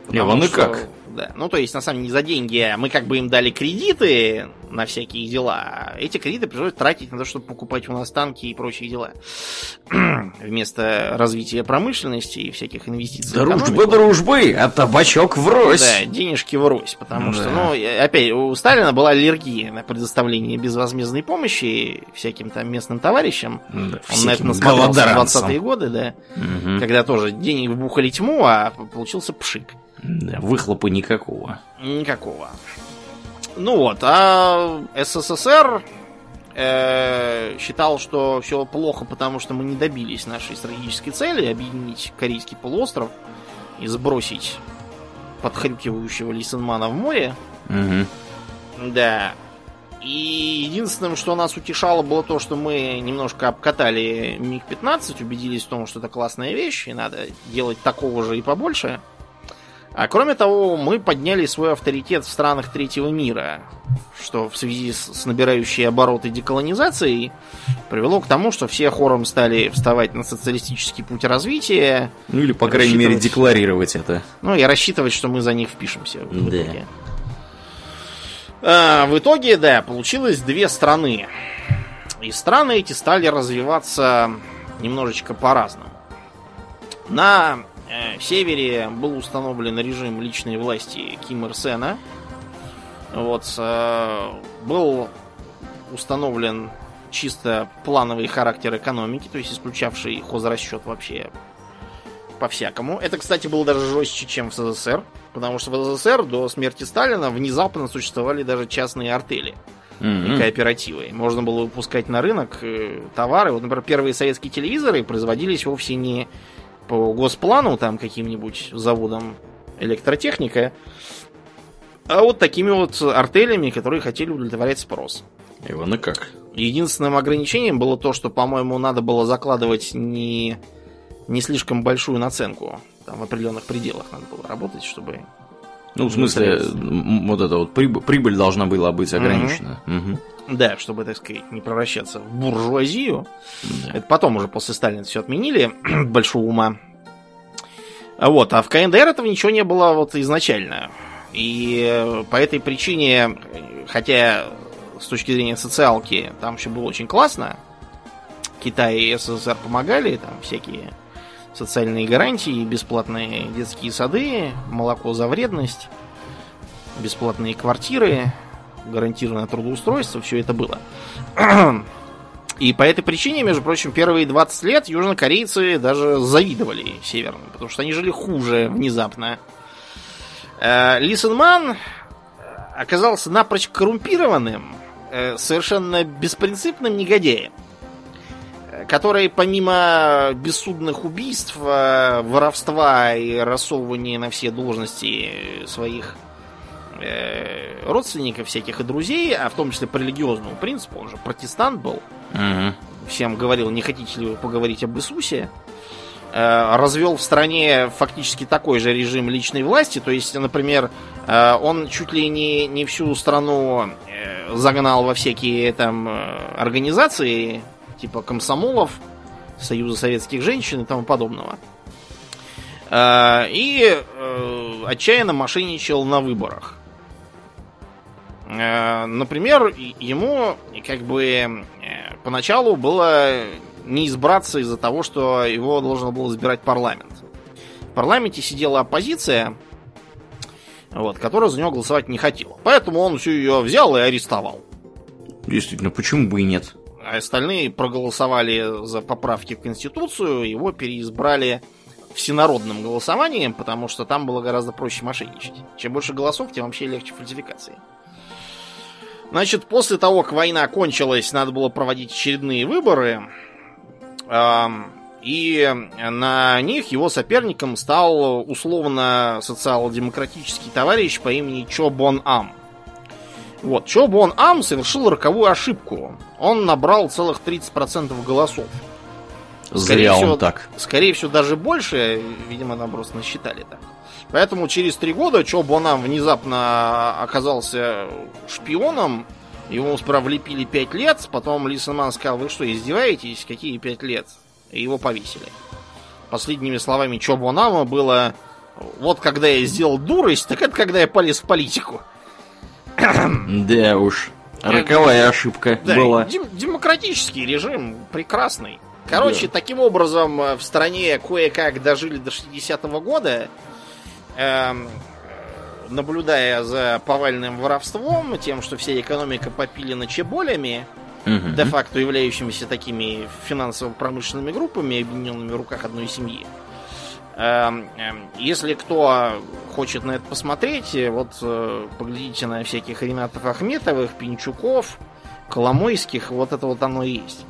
Не, вон и как. Да. Ну, то есть, на самом деле, не за деньги, а мы как бы им дали кредиты на всякие дела. Эти кредиты пришлось тратить на то, чтобы покупать у нас танки и прочие дела. [clears throat] Вместо развития промышленности и всяких инвестиций. Дружбы, дружбы, а табачок врозь. Да, денежки врозь. Потому да. что, ну, опять, у Сталина была аллергия на предоставление безвозмездной помощи всяким там местным товарищам. Да, Он на это насмотрелся в 20-е годы, да. Угу. Когда тоже денег вбухали тьму, а получился пшик. Да, выхлопа никакого. Никакого. Ну вот, а СССР э, считал, что все плохо, потому что мы не добились нашей стратегической цели объединить Корейский полуостров и сбросить подхрюкивающего Лисенмана в море. Угу. Да. И единственным, что нас утешало, было то, что мы немножко обкатали МиГ-15, убедились в том, что это классная вещь, и надо делать такого же и побольше. А кроме того, мы подняли свой авторитет в странах третьего мира, что в связи с набирающей обороты деколонизацией привело к тому, что все хором стали вставать на социалистический путь развития. Ну или, по крайней мере, декларировать это. Ну и рассчитывать, что мы за них впишемся. В да. итоге. А, в итоге, да, получилось две страны. И страны эти стали развиваться немножечко по-разному. На в севере был установлен режим личной власти Ким Ир Сена. Вот, э, был установлен чисто плановый характер экономики, то есть исключавший хозрасчет вообще по-всякому. Это, кстати, было даже жестче, чем в СССР, потому что в СССР до смерти Сталина внезапно существовали даже частные артели mm-hmm. и кооперативы. Можно было выпускать на рынок э, товары. Вот, например, первые советские телевизоры производились вовсе не по госплану, там каким-нибудь заводом электротехника, а вот такими вот артелями, которые хотели удовлетворять спрос. И вон и как. Единственным ограничением было то, что, по-моему, надо было закладывать не, не слишком большую наценку. Там в определенных пределах надо было работать, чтобы... Ну, в смысле, вот эта вот прибыль, прибыль должна была быть ограничена. Угу. Угу. Да, чтобы, так сказать, не превращаться в буржуазию. Да. Это потом уже после Сталина все отменили, [clears throat] большого ума. Вот, а в КНДР этого ничего не было вот изначально. И по этой причине, хотя с точки зрения социалки там все было очень классно, Китай и СССР помогали, там всякие социальные гарантии, бесплатные детские сады, молоко за вредность, бесплатные квартиры, гарантированное трудоустройство, все это было. И по этой причине, между прочим, первые 20 лет южнокорейцы даже завидовали северным, потому что они жили хуже внезапно. Э, Лисенман оказался напрочь коррумпированным, э, совершенно беспринципным негодяем, который помимо бессудных убийств, э, воровства и рассовывания на все должности своих родственников всяких и друзей, а в том числе по религиозному принципу, он же протестант был, угу. всем говорил, не хотите ли вы поговорить об Иисусе, Э, развел в стране фактически такой же режим личной власти. То есть, например, э, он чуть ли не, не всю страну э, загнал во всякие там организации, типа комсомолов, Союза советских женщин и тому подобного. И отчаянно мошенничал на выборах. Например, ему как бы поначалу было не избраться из-за того, что его должен был избирать парламент. В парламенте сидела оппозиция, вот, которая за него голосовать не хотела. Поэтому он всю ее взял и арестовал. Действительно, почему бы и нет? А остальные проголосовали за поправки в Конституцию, его переизбрали всенародным голосованием, потому что там было гораздо проще мошенничать. Чем больше голосов, тем вообще легче фальсификации. Значит, после того, как война кончилась, надо было проводить очередные выборы. И на них его соперником стал условно социал-демократический товарищ по имени Чо Бон Ам. Вот, Чо Бон Ам совершил роковую ошибку. Он набрал целых 30% голосов. Скорее Зря всего, он так. Скорее всего, даже больше. Видимо, там просто насчитали так. Поэтому через три года Чо Бонам внезапно оказался шпионом Ему справа влепили 5 лет, потом Лисенман сказал, вы что, издеваетесь? Какие 5 лет? И его повесили. Последними словами Чобонама было, вот когда я сделал дурость, так это когда я полез в политику. Да уж, роковая ошибка да, была. Дем- демократический режим прекрасный. Короче, да. таким образом, в стране кое-как дожили до 60-го года. Эм, наблюдая за повальным воровством, тем, что вся экономика попилена чеболями, угу. де-факто являющимися такими финансово-промышленными группами, объединенными в руках одной семьи. Эм, если кто хочет на это посмотреть, вот э, поглядите на всяких Ренатов Ахметовых, Пинчуков, Коломойских, вот это вот оно и есть.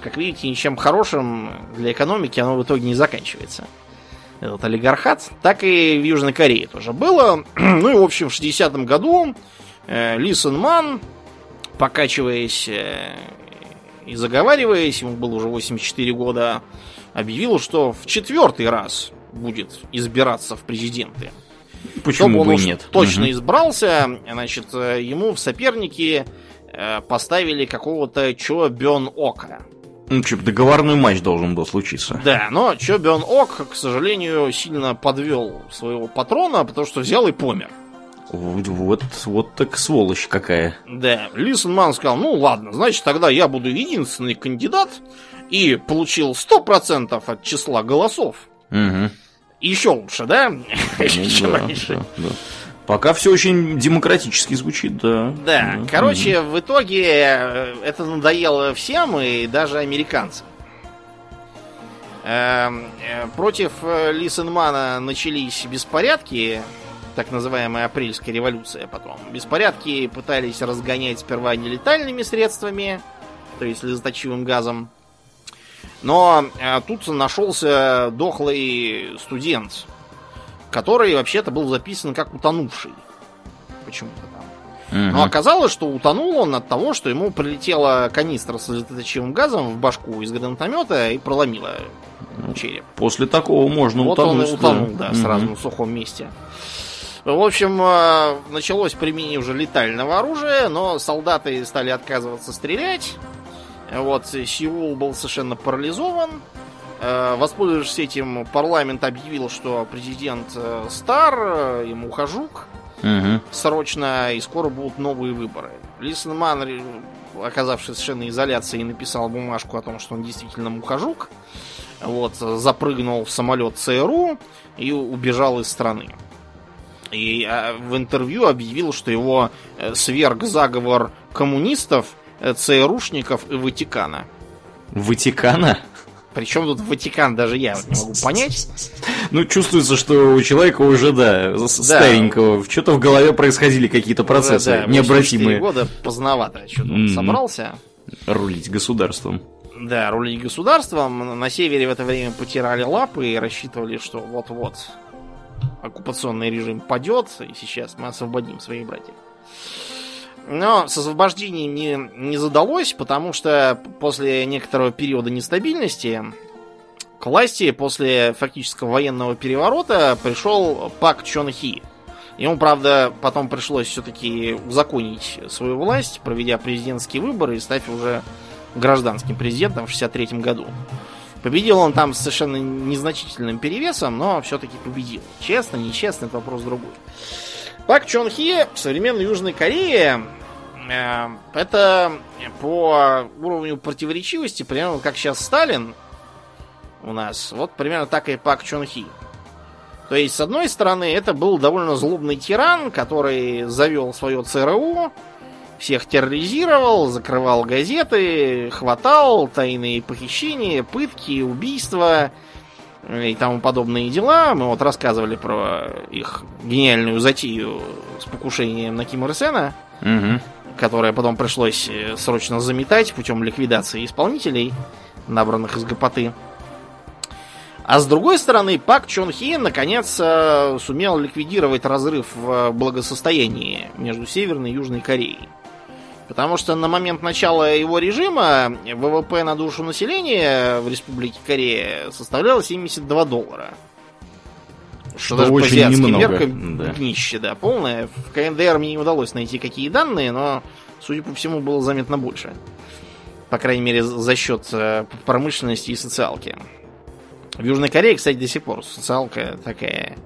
Как видите, ничем хорошим для экономики оно в итоге не заканчивается этот олигархат, так и в Южной Корее тоже было. [clears throat] ну и, в общем, в 60-м году э, Ли Сэн Ман, покачиваясь э, и заговариваясь, ему было уже 84 года, объявил, что в четвертый раз будет избираться в президенты. Почему Чтобы он бы и нет? Точно угу. избрался, значит, э, ему в соперники э, поставили какого-то Чо Бен Ока. Ну, что, договорной матч должен был случиться. Да, но Чо Бен Ок, к сожалению, сильно подвел своего патрона, потому что взял и помер. Вот, вот, вот так сволочь какая. Да, Лисенман сказал, ну ладно, значит тогда я буду единственный кандидат и получил 100% от числа голосов. Угу. Еще лучше, да? Ну, [laughs] Чем раньше. Пока все очень демократически звучит, да. Да, да. короче, в итоге э, это надоело всем и даже американцам. Эм, э, против э, Лисенмана начались беспорядки, так называемая апрельская революция потом. Беспорядки пытались разгонять сперва нелетальными средствами, то есть слезоточивым газом. Но тут нашелся дохлый студент, который вообще-то был записан как утонувший. Почему-то там. Угу. Но оказалось, что утонул он от того, что ему прилетела канистра с слезоточивым газом в башку из гранатомета и проломила ну, череп. После такого можно вот утонуть. Вот он утонул, да, да сразу угу. на сухом месте. В общем, э, началось применение уже летального оружия, но солдаты стали отказываться стрелять. Вот, Сеул был совершенно парализован. Э, воспользовавшись этим, парламент объявил, что президент э, стар, э, ему хожук угу. срочно, и скоро будут новые выборы. Лисенман оказавшись в совершенной изоляции, написал бумажку о том, что он действительно мухожук. Вот, запрыгнул в самолет ЦРУ и убежал из страны. И а, в интервью объявил, что его сверг заговор коммунистов, ЦРУшников и Ватикана. Ватикана? Причем тут Ватикан, даже я не могу понять. Ну, чувствуется, что у человека уже, да, да. старенького, что-то в голове происходили какие-то процессы да, необратимые. года поздновато что-то mm-hmm. собрался. Рулить государством. Да, рулить государством. На севере в это время потирали лапы и рассчитывали, что вот-вот оккупационный режим падет, и сейчас мы освободим своих братьев. Но с освобождением не, не задалось, потому что после некоторого периода нестабильности к власти после фактического военного переворота пришел Пак Чон Хи. Ему, правда, потом пришлось все-таки узаконить свою власть, проведя президентские выборы и став уже гражданским президентом в 63 году. Победил он там с совершенно незначительным перевесом, но все-таки победил. Честно, нечестно, это вопрос другой. Пак Чон Хи в современной Южной Корее Э, это по уровню противоречивости, примерно как сейчас Сталин у нас, вот примерно так и Пак Чон Хи. То есть, с одной стороны, это был довольно злобный тиран, который завел свое ЦРУ, всех терроризировал, закрывал газеты, хватал тайные похищения, пытки, убийства и тому подобные дела. Мы вот рассказывали про их гениальную затею с покушением на Ким Ир Сена. Угу которое потом пришлось э, срочно заметать путем ликвидации исполнителей, набранных из гопоты. А с другой стороны, Пак Чон Хи наконец э, сумел ликвидировать разрыв в благосостоянии между Северной и Южной Кореей. Потому что на момент начала его режима ВВП на душу населения в Республике Корея составлял 72 доллара. Что, даже очень по немного. меркам да. днище, да, полное. В КНДР мне не удалось найти какие данные, но, судя по всему, было заметно больше. По крайней мере, за счет э, промышленности и социалки. В Южной Корее, кстати, до сих пор социалка такая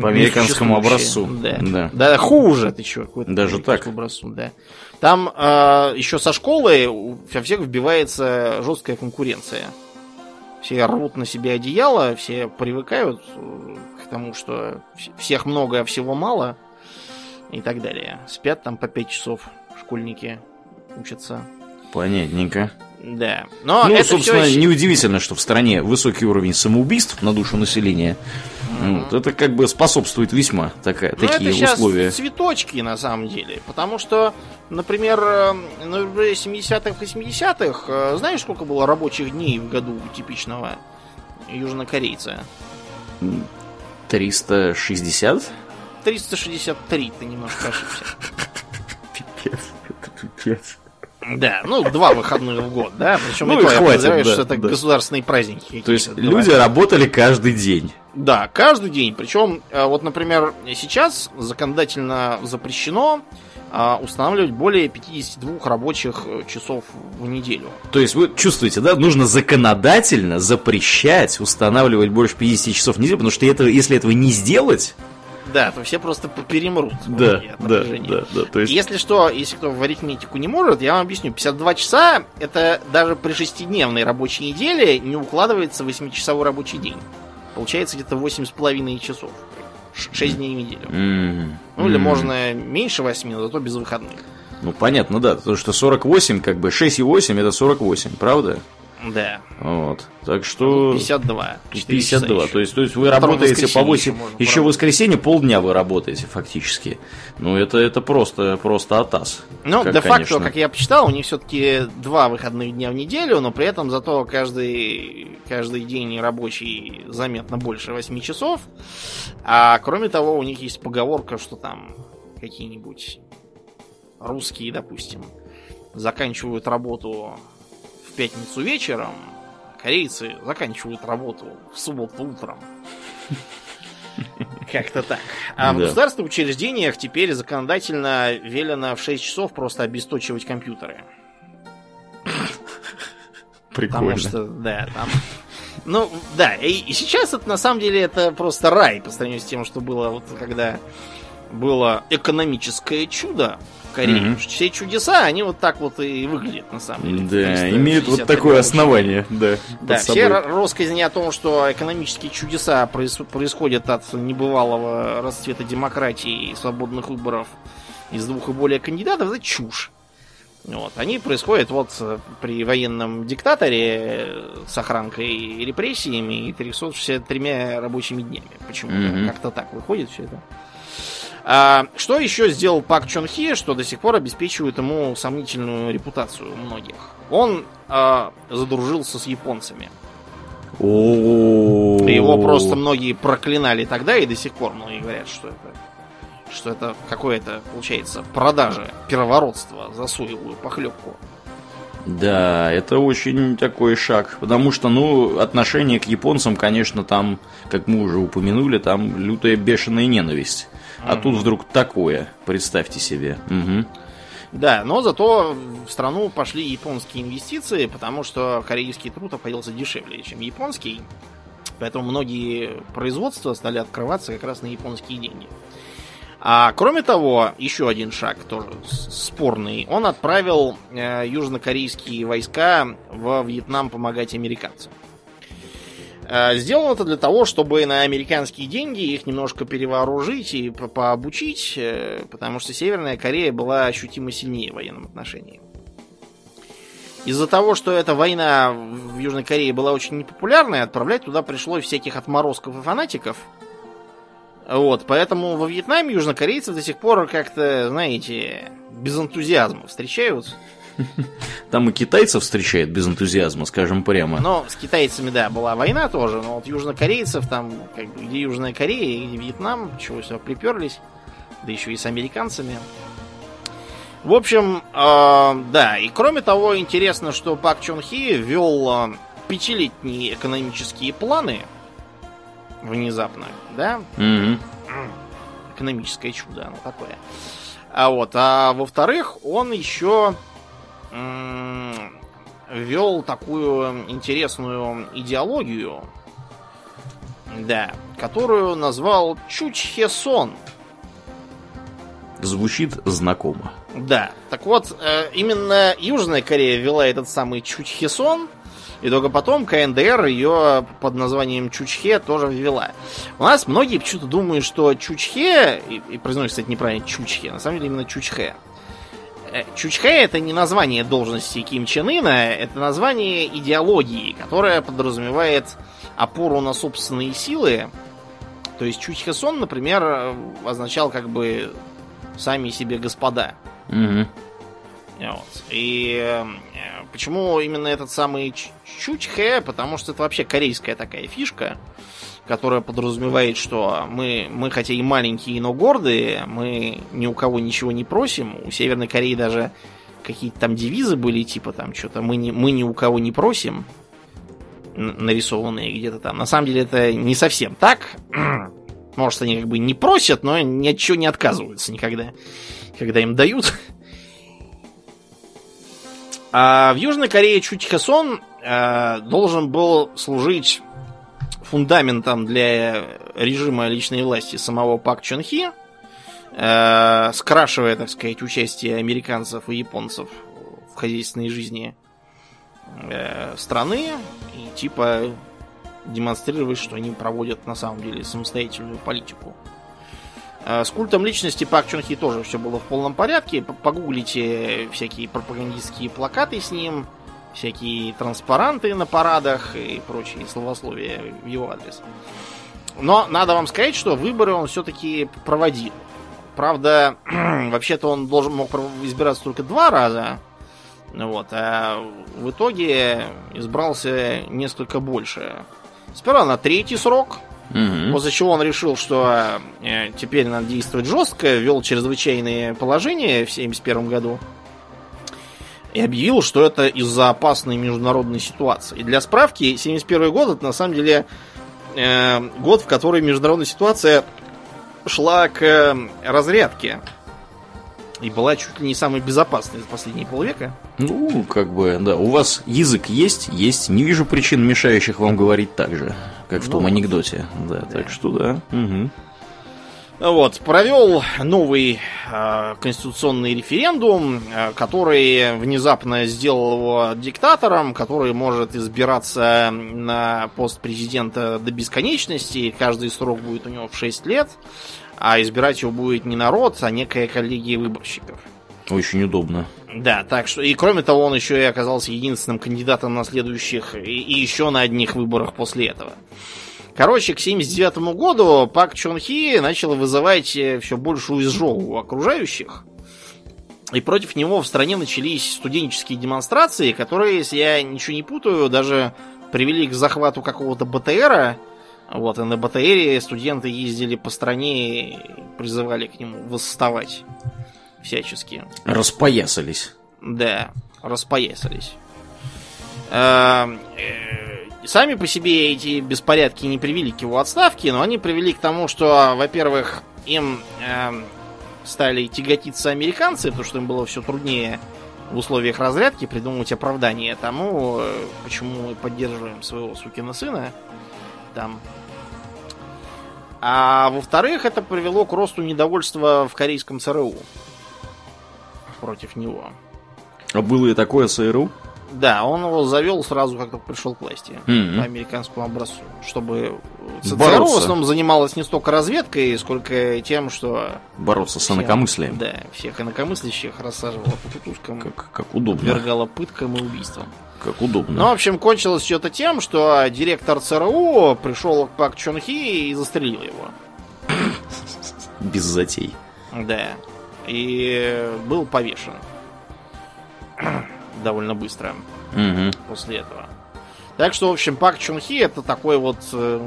по американскому образцу. Да. да. Да, хуже, ты чё, какой-то Даже так. Образцу, да. Там э, еще со школы у всех вбивается жесткая конкуренция. Все рвут на себе одеяло, все привыкают э, к тому, что всех много, а всего мало. И так далее. Спят там по 5 часов школьники учатся. Понятненько. Да. Но ну, собственно, все... неудивительно, что в стране высокий уровень самоубийств на душу населения. Mm-hmm. Вот, это как бы способствует весьма такая, Но такие это условия. цветочки, на самом деле. Потому что, например, на 70-х и 80-х, э, знаешь, сколько было рабочих дней в году типичного южнокорейца? 360? 363, ты немножко ошибся. [laughs] Пипец, это пипец. Да, ну, два выходных в год, да? Причем ну, и то, хватит, я да, что это да. государственные праздники. То есть люди работали каждый день. Да, каждый день. Причем, э, вот, например, сейчас законодательно запрещено а, устанавливать более 52 рабочих э, часов в неделю. То есть вы чувствуете, да, нужно законодательно запрещать устанавливать больше 50 часов в неделю, потому что это, если этого не сделать, да, то все просто перемрут. Да, да, да, да. То есть... Если что, если кто в арифметику не может, я вам объясню. 52 часа, это даже при шестидневной рабочей неделе не укладывается в 8-часовой рабочий день. Получается где-то 8,5 часов. 6 дней в неделю. Mm-hmm. Ну, или mm-hmm. можно меньше 8, но зато без выходных. Ну, понятно, да. Потому что 48, как бы, 6,8 это 48, правда? Да. Вот. Так что... 52. 52. То есть, то есть вы работаете по 8... Еще, еще в воскресенье полдня вы работаете фактически. Ну, это, это просто, просто атас. Ну, де-факто, как я почитал, у них все-таки два выходных дня в неделю, но при этом зато каждый, каждый день рабочий заметно больше 8 часов. А кроме того, у них есть поговорка, что там какие-нибудь русские, допустим, заканчивают работу в пятницу вечером, корейцы заканчивают работу в субботу утром. [laughs] Как-то так. А в государственных учреждениях теперь законодательно велено в 6 часов просто обесточивать компьютеры. [laughs] Прикольно. Потому что, да, там... Ну, да, и, и сейчас это на самом деле это просто рай по сравнению с тем, что было вот когда было экономическое чудо Кореи. Угу. Все чудеса, они вот так вот и выглядят на самом деле. Да, имеют вот такое основание, да. Да, все рассказы о том, что экономические чудеса происходят от небывалого расцвета демократии и свободных выборов из двух и более кандидатов, это чушь. Вот. Они происходят вот при военном диктаторе э, с охранкой и репрессиями и 363 рабочими днями. Почему? Mm-hmm. Как-то так выходит все это. А, что еще сделал Пак Чон Хи, что до сих пор обеспечивает ему сомнительную репутацию у многих? Он а, задружился с японцами. Его просто многие проклинали тогда и до сих пор многие говорят, что это что это какое-то, получается, продажа, первородство за соевую похлебку. Да, это очень такой шаг, потому что, ну, отношение к японцам, конечно, там, как мы уже упомянули, там лютая бешеная ненависть. А угу. тут вдруг такое, представьте себе. Угу. Да, но зато в страну пошли японские инвестиции, потому что корейский труд обходился дешевле, чем японский. Поэтому многие производства стали открываться как раз на японские деньги. А кроме того, еще один шаг тоже спорный. Он отправил э, южнокорейские войска в Вьетнам помогать американцам. Э, сделал это для того, чтобы на американские деньги их немножко перевооружить и по пообучить, э, потому что Северная Корея была ощутимо сильнее в военном отношении. Из-за того, что эта война в Южной Корее была очень непопулярной, отправлять туда пришлось всяких отморозков и фанатиков – вот, поэтому во Вьетнаме южнокорейцев до сих пор как-то, знаете, без энтузиазма встречают. [laughs] Там и китайцев встречают без энтузиазма, скажем прямо. Но с китайцами, да, была война тоже, но вот южнокорейцев там, как, где Южная Корея, где Вьетнам, чего все приперлись, да еще и с американцами. В общем, э, да, и кроме того, интересно, что Пак Чон Хи ввел э, пятилетние экономические планы, внезапно, да? Mm-hmm. Экономическое чудо, оно такое. А вот, а во-вторых, он еще ввел такую интересную идеологию, да, которую назвал Чучхесон. Звучит знакомо. Да. Так вот, э, именно Южная Корея ввела этот самый Чучхесон – и только потом КНДР ее под названием Чучхе тоже ввела. У нас многие почему-то думают, что Чучхе, и, и произносится, кстати, неправильно Чучхе, на самом деле именно Чучхе. Э, Чучхе это не название должности Ким Чен Ына, это название идеологии, которая подразумевает опору на собственные силы. То есть Чучхе Сон, например, означал как бы сами себе господа. Угу. Вот. И э, почему именно этот самый Чучхэ? Потому что это вообще корейская такая фишка, которая подразумевает, что мы, мы хотя и маленькие, но гордые, мы ни у кого ничего не просим. У Северной Кореи даже какие-то там девизы были, типа там что-то мы, не, мы ни у кого не просим, нарисованные где-то там. На самом деле это не совсем так. [clears throat] Может, они как бы не просят, но ни от чего не отказываются никогда, когда им дают. А в Южной Корее Чучхесон э, должен был служить фундаментом для режима личной власти самого Пак Чон Хи, э, скрашивая, так сказать, участие американцев и японцев в хозяйственной жизни э, страны и типа демонстрировать, что они проводят на самом деле самостоятельную политику. Э, с культом личности Пак Чон Хи тоже все было в полном порядке. Погуглите всякие пропагандистские плакаты с ним, всякие транспаранты на парадах и прочие словословия в его адрес. Но надо вам сказать, что выборы он все-таки проводил. Правда, [clears throat] вообще-то он должен мог избираться только два раза. Вот, а в итоге избрался несколько больше. Сперва на третий срок, Угу. После чего он решил, что э, теперь надо действовать жестко, ввел чрезвычайные положения в 1971 году и объявил, что это из-за опасной международной ситуации. И для справки, 1971 год это на самом деле э, год, в который международная ситуация шла к э, разрядке. И была чуть ли не самой безопасной за последние полвека. Ну, как бы, да. У вас язык есть? Есть. Не вижу причин, мешающих вам говорить так же как в ну, том анекдоте. Да, да, так что да. Угу. Вот, провел новый э, конституционный референдум, э, который внезапно сделал его диктатором, который может избираться на пост президента до бесконечности, каждый срок будет у него в 6 лет, а избирать его будет не народ, а некая коллегия выборщиков. Очень удобно. Да, так что, и кроме того, он еще и оказался единственным кандидатом на следующих и, и еще на одних выборах после этого. Короче, к 79 году Пак Чон Хи начал вызывать э, все большую изжогу окружающих. И против него в стране начались студенческие демонстрации, которые, если я ничего не путаю, даже привели к захвату какого-то БТРа. Вот, и на БТРе студенты ездили по стране и призывали к нему восставать всячески. Распоясались. Да, распоясались. Сами по себе эти беспорядки не привели к его отставке, но они привели к тому, что, во-первых, им э, стали тяготиться американцы, потому что им было все труднее в условиях разрядки придумывать оправдание тому, э, почему мы поддерживаем своего сукина сына там. А во-вторых, это привело к росту недовольства в корейском ЦРУ против него. А было и такое ЦРУ? Да, он его завел сразу, как только пришел к власти mm-hmm. по американскому образцу, чтобы ЦРУ Бороться. в основном занималась не столько разведкой, сколько тем, что бороться с инакомыслием. Да, всех инакомыслящих рассаживала по кутузкам, как, как удобно, вергала пыткам и убийствам. Как удобно. Ну, в общем, кончилось все это тем, что директор ЦРУ пришел к Пак Чон Хи и застрелил его. Без затей. Да и был повешен довольно быстро угу. после этого. Так что, в общем, Пак Чун Хи это такой вот э,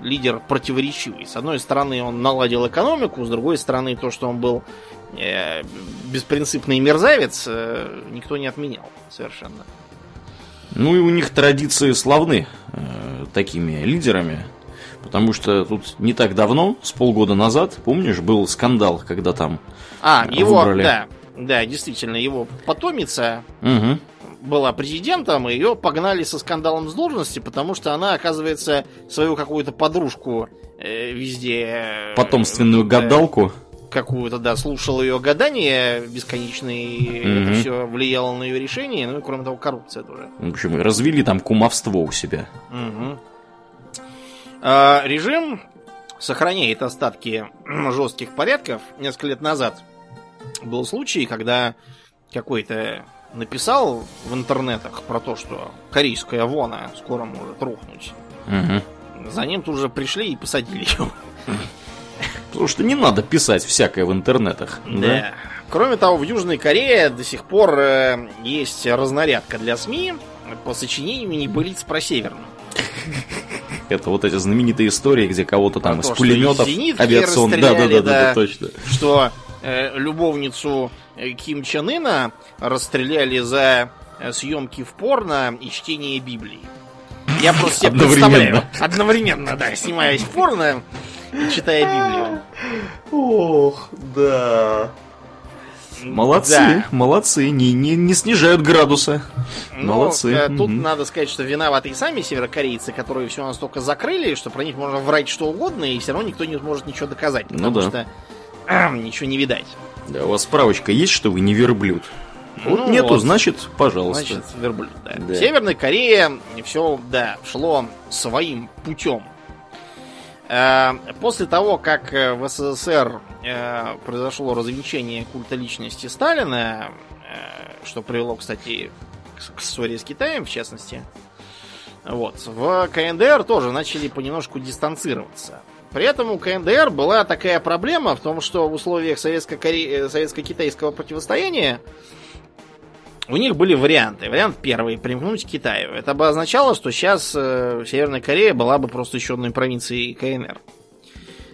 лидер противоречивый. С одной стороны, он наладил экономику, с другой стороны, то, что он был э, беспринципный мерзавец, э, никто не отменял совершенно. Ну и у них традиции славны э, такими лидерами. Потому что тут не так давно, с полгода назад, помнишь, был скандал, когда там а, его, выбрали. да, да, действительно, его потомица угу. была президентом, и ее погнали со скандалом с должности, потому что она, оказывается, свою какую-то подружку э, везде... Э, Потомственную э, гадалку? Какую-то, да, слушал ее гадания бесконечные, и угу. это все влияло на ее решение, ну и кроме того, коррупция тоже. В общем, развили там кумовство у себя. Угу. А, режим сохраняет остатки [clears throat] жестких порядков. Несколько лет назад был случай, когда какой-то написал в интернетах про то, что корейская вона скоро может рухнуть. Угу. За ним тут же пришли и посадили его. Потому что не надо писать всякое в интернетах. Да. да? Кроме того, в Южной Корее до сих пор э, есть разнарядка для СМИ по сочинению небылиц про Северную. Это вот эти знаменитые истории, где кого-то там из пулеметов авиационных... Да, да, да, да, точно. Что любовницу э, Ким Чен Ына расстреляли за э, съемки в порно и чтение Библии. Я просто себе представляю. Одновременно, да, снимаясь в порно и читая Библию. Ох, да. Молодцы, да. молодцы, не, не, не снижают градуса. Ну, молодцы. Э, тут угу. надо сказать, что виноваты и сами северокорейцы, которые все настолько закрыли, что про них можно врать что угодно, и все равно никто не сможет ничего доказать. Ну потому ну, да. что ничего не видать. Да, у вас справочка есть, что вы не верблюд? Вот ну, нету, вот. значит, пожалуйста. Значит, верблюд, да. да. В Северной Корее все, да, шло своим путем. Э, после того, как э, в СССР э, произошло развенчание культа личности Сталина, что привело, кстати, к ссоре с Китаем, в частности, вот, в КНДР тоже начали понемножку дистанцироваться. При этом у КНДР была такая проблема в том, что в условиях советско-китайского советско противостояния у них были варианты. Вариант первый – примкнуть к Китаю. Это бы означало, что сейчас э, Северная Корея была бы просто еще одной провинцией КНР.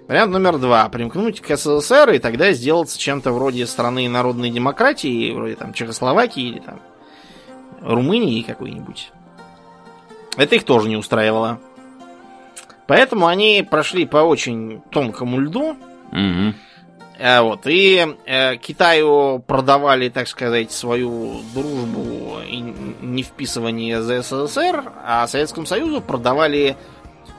Вариант номер два – примкнуть к СССР и тогда сделаться чем-то вроде страны народной демократии, вроде там Чехословакии или там Румынии какой-нибудь. Это их тоже не устраивало. Поэтому они прошли по очень тонкому льду. Угу. Вот, и э, Китаю продавали, так сказать, свою дружбу и не вписывание за СССР, а Советскому Союзу продавали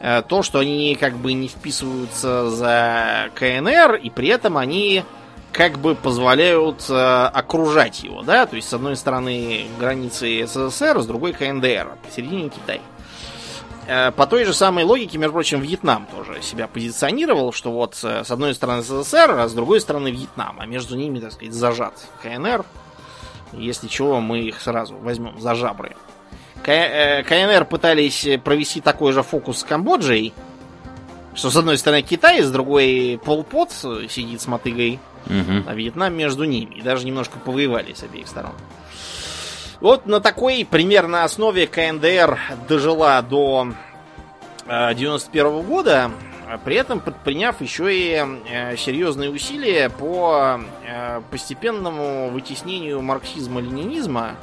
э, то, что они как бы не вписываются за КНР, и при этом они как бы позволяют э, окружать его, да, то есть с одной стороны границы СССР, с другой КНДР, посередине Китай. Э, по той же самой логике, между прочим, Вьетнам тоже себя позиционировал, что вот э, с одной стороны СССР, а с другой стороны Вьетнам, а между ними, так сказать, зажат КНР. Если чего, мы их сразу возьмем за жабры. Э, КНР пытались провести такой же фокус с Камбоджей, что с одной стороны Китай, с другой Полпот сидит с мотыгой, угу. а Вьетнам между ними. И даже немножко повоевали с обеих сторон. Вот на такой примерно основе КНДР дожила до 91 -го года, при этом предприняв еще и э, серьезные усилия по э, постепенному вытеснению марксизма-ленинизма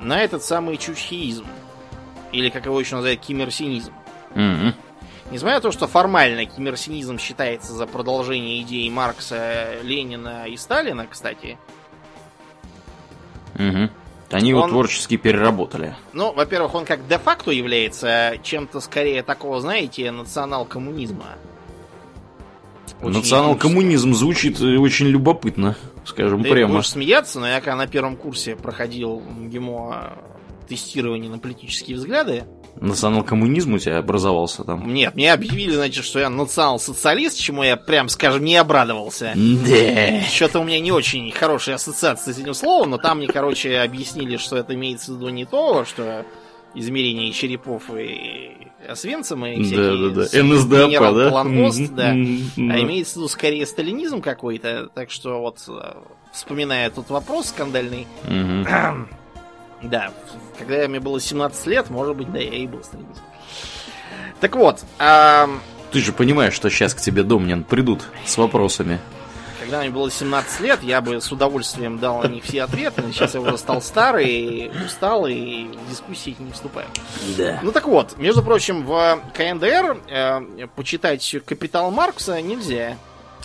на этот самый чучхеизм. Или, как его еще называют, киммерсинизм. Mm-hmm. Несмотря на то, что формально киммерсинизм считается за продолжение идей Маркса, Ленина и Сталина, кстати. Угу. Они его он, творчески переработали. Ну, во-первых, он как де-факто является чем-то скорее такого, знаете, национал-коммунизма. Национал-коммунизм звучит э, очень любопытно, скажем Ты прямо. Будешь смеяться, но я когда на первом курсе проходил ГИМО тестирование на политические взгляды, Национал-коммунизм у тебя образовался там? Нет, мне объявили, значит, что я национал-социалист, чему я, прям скажем, не обрадовался. Да. Что-то у меня не очень хорошие ассоциации с этим словом, но там мне, короче, объяснили, что это имеется в виду не то, что измерение черепов и Освенцима и всякие... Да, да, да. НСДАП, да? Планпост, да. А имеется в виду скорее сталинизм какой-то, так что вот, э, вспоминая тот вопрос скандальный, [clears throat] да, когда мне было 17 лет, может быть, да, я и был сталинист. Так вот. А... Ты же понимаешь, что сейчас к тебе, Домнин, придут с вопросами. Когда мне было 17 лет, я бы с удовольствием дал них все ответы. Но сейчас я уже стал старый, устал и в дискуссии не вступаю. Да. Ну так вот, между прочим, в КНДР э, почитать «Капитал Маркса» нельзя.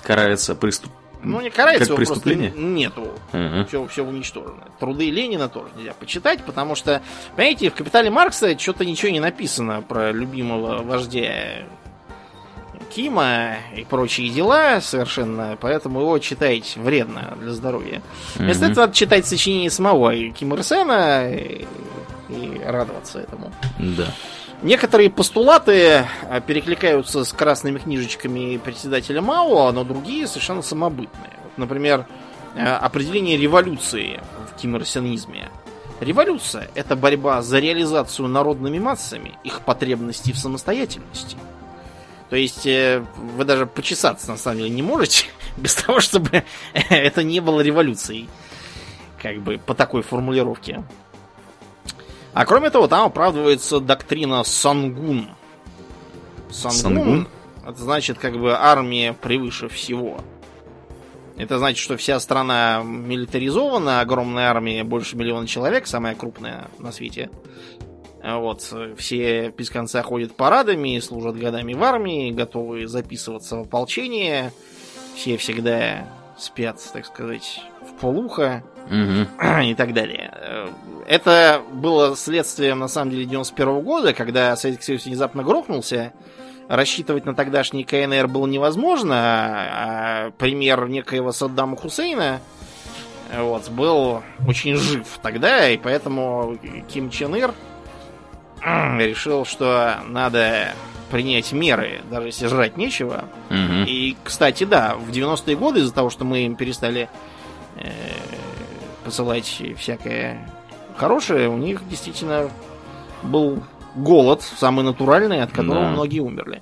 Карается преступ ну, не карается как преступление? нету. Угу. Все, все уничтожено. Труды Ленина тоже нельзя почитать, потому что, понимаете, в «Капитале Маркса» что-то ничего не написано про любимого вождя Кима и прочие дела совершенно, поэтому его читать вредно для здоровья. Вместо mm этого надо читать сочинение самого Ким Ир Сена и, и радоваться этому. Да. Некоторые постулаты а, перекликаются с красными книжечками председателя Мао, но другие совершенно самобытные. Вот, например, а, определение революции в киммерсионизме. Революция – это борьба за реализацию народными массами их потребностей в самостоятельности. То есть э, вы даже почесаться на самом деле не можете [laughs] без того, чтобы [laughs] это не было революцией. Как бы по такой формулировке. А кроме того, там оправдывается доктрина Сангун. Сангун, Сангун? это значит как бы армия превыше всего. Это значит, что вся страна милитаризована, огромная армия, больше миллиона человек, самая крупная на свете. Вот, все без конца ходят парадами, служат годами в армии, готовы записываться в ополчение. Все всегда спят, так сказать, в полухо угу. [clears throat] и так далее. Это было следствием, на самом деле, 91 года, когда Советский Союз внезапно грохнулся. Рассчитывать на тогдашний КНР было невозможно, а пример некоего Саддама Хусейна вот, был очень жив тогда, и поэтому Ким Чен Ир решил, что надо принять меры, даже если жрать нечего. Угу. И, кстати, да, в 90-е годы из-за того, что мы им перестали э, посылать всякое хорошее, у них действительно был голод, самый натуральный, от которого да. многие умерли.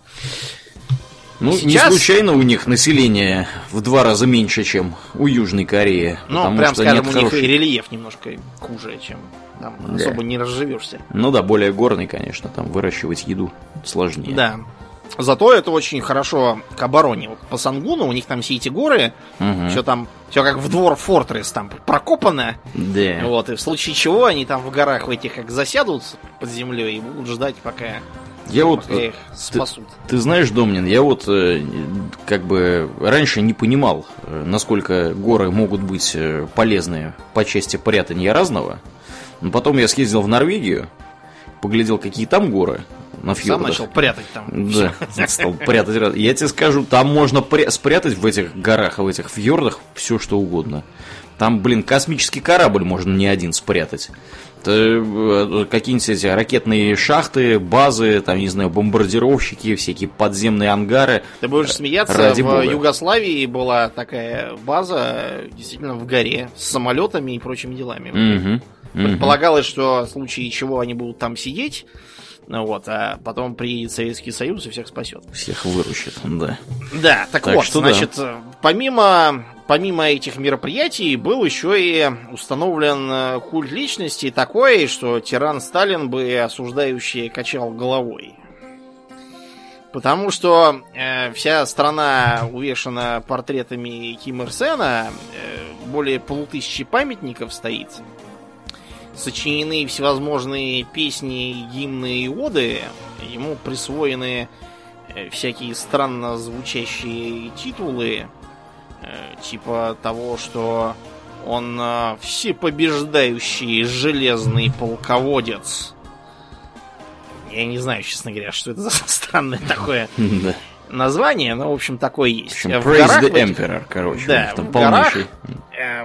Ну, Сейчас... не случайно у них население в два раза меньше, чем у Южной Кореи. Ну, прям скажем, у них и рельеф немножко хуже, чем там да. особо не разживешься. Ну да, более горный, конечно, там выращивать еду сложнее. Да. Зато это очень хорошо к обороне. Вот по Сангуну у них там все эти горы, угу. все там, все как в двор Фортрес там прокопано. Да. Вот, и в случае чего они там в горах в этих как засядут под землей и будут ждать, пока я вот их спасут. Ты, ты знаешь, Домнин, я вот э, как бы раньше не понимал, э, насколько горы могут быть э, полезны по части прятания разного. Но потом я съездил в Норвегию, поглядел, какие там горы. На фьордах. Сам начал прятать там. Да, [laughs] стал прятать. Я тебе скажу, там можно спрятать в этих горах, в этих фьордах все что угодно. Там, блин, космический корабль можно не один спрятать. Э, какие-нибудь эти ракетные шахты, базы, там, не знаю, бомбардировщики, всякие подземные ангары. Ты будешь смеяться, Ради в Бога. Югославии была такая база, действительно, в горе, с самолетами и прочими делами. Угу. Предполагалось, что в случае чего они будут там сидеть, вот, а потом приедет Советский Союз и всех спасет. Всех выручит, да. Да, так, так вот, что значит, да. помимо, помимо этих мероприятий был еще и установлен э, культ личности такой, что тиран Сталин бы осуждающий качал головой. Потому что э, вся страна увешана портретами Ким Ир Сена, э, более полутысячи памятников стоит сочинены всевозможные песни, гимны и оды. Ему присвоены э, всякие странно звучащие титулы, э, типа того, что он э, всепобеждающий железный полководец. Я не знаю, честно говоря, что это за [laughs] странное такое название, но, в общем, такое есть. В, общем, в горах, the Emperor, короче. Да, в горах э,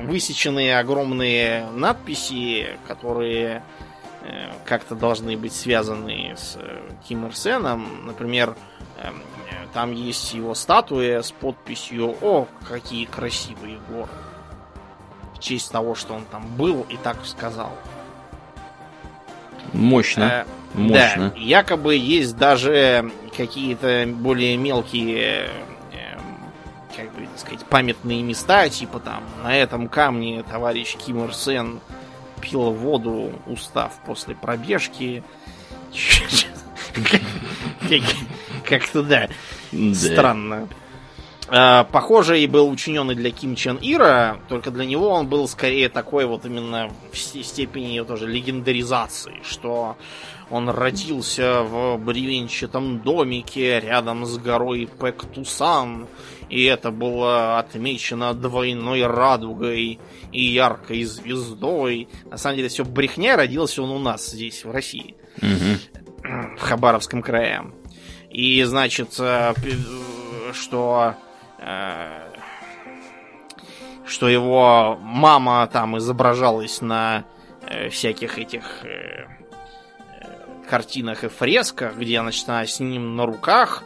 высечены огромные надписи, которые э, как-то должны быть связаны с э, Ким Ир Сеном. Например, э, там есть его статуя с подписью «О, какие красивые горы!» В честь того, что он там был и так сказал. Мощно. Э, Мощно. Да, якобы есть даже какие-то более мелкие э, как бы сказать, памятные места, типа там на этом камне товарищ Ким Ир Сен пил воду, устав после пробежки. Как-то да. Странно. А, похоже, и был учинен и для Ким Чен Ира, только для него он был скорее такой вот именно в степени тоже легендаризации, что он родился в бревенчатом домике рядом с горой Пэктусан, и это было отмечено двойной радугой и яркой звездой. На самом деле все брехня, родился он у нас здесь, в России. Угу. В Хабаровском крае. И, значит, э, что э, что его мама там изображалась на э, всяких этих картинах и фресках, где она, значит, с ним на руках,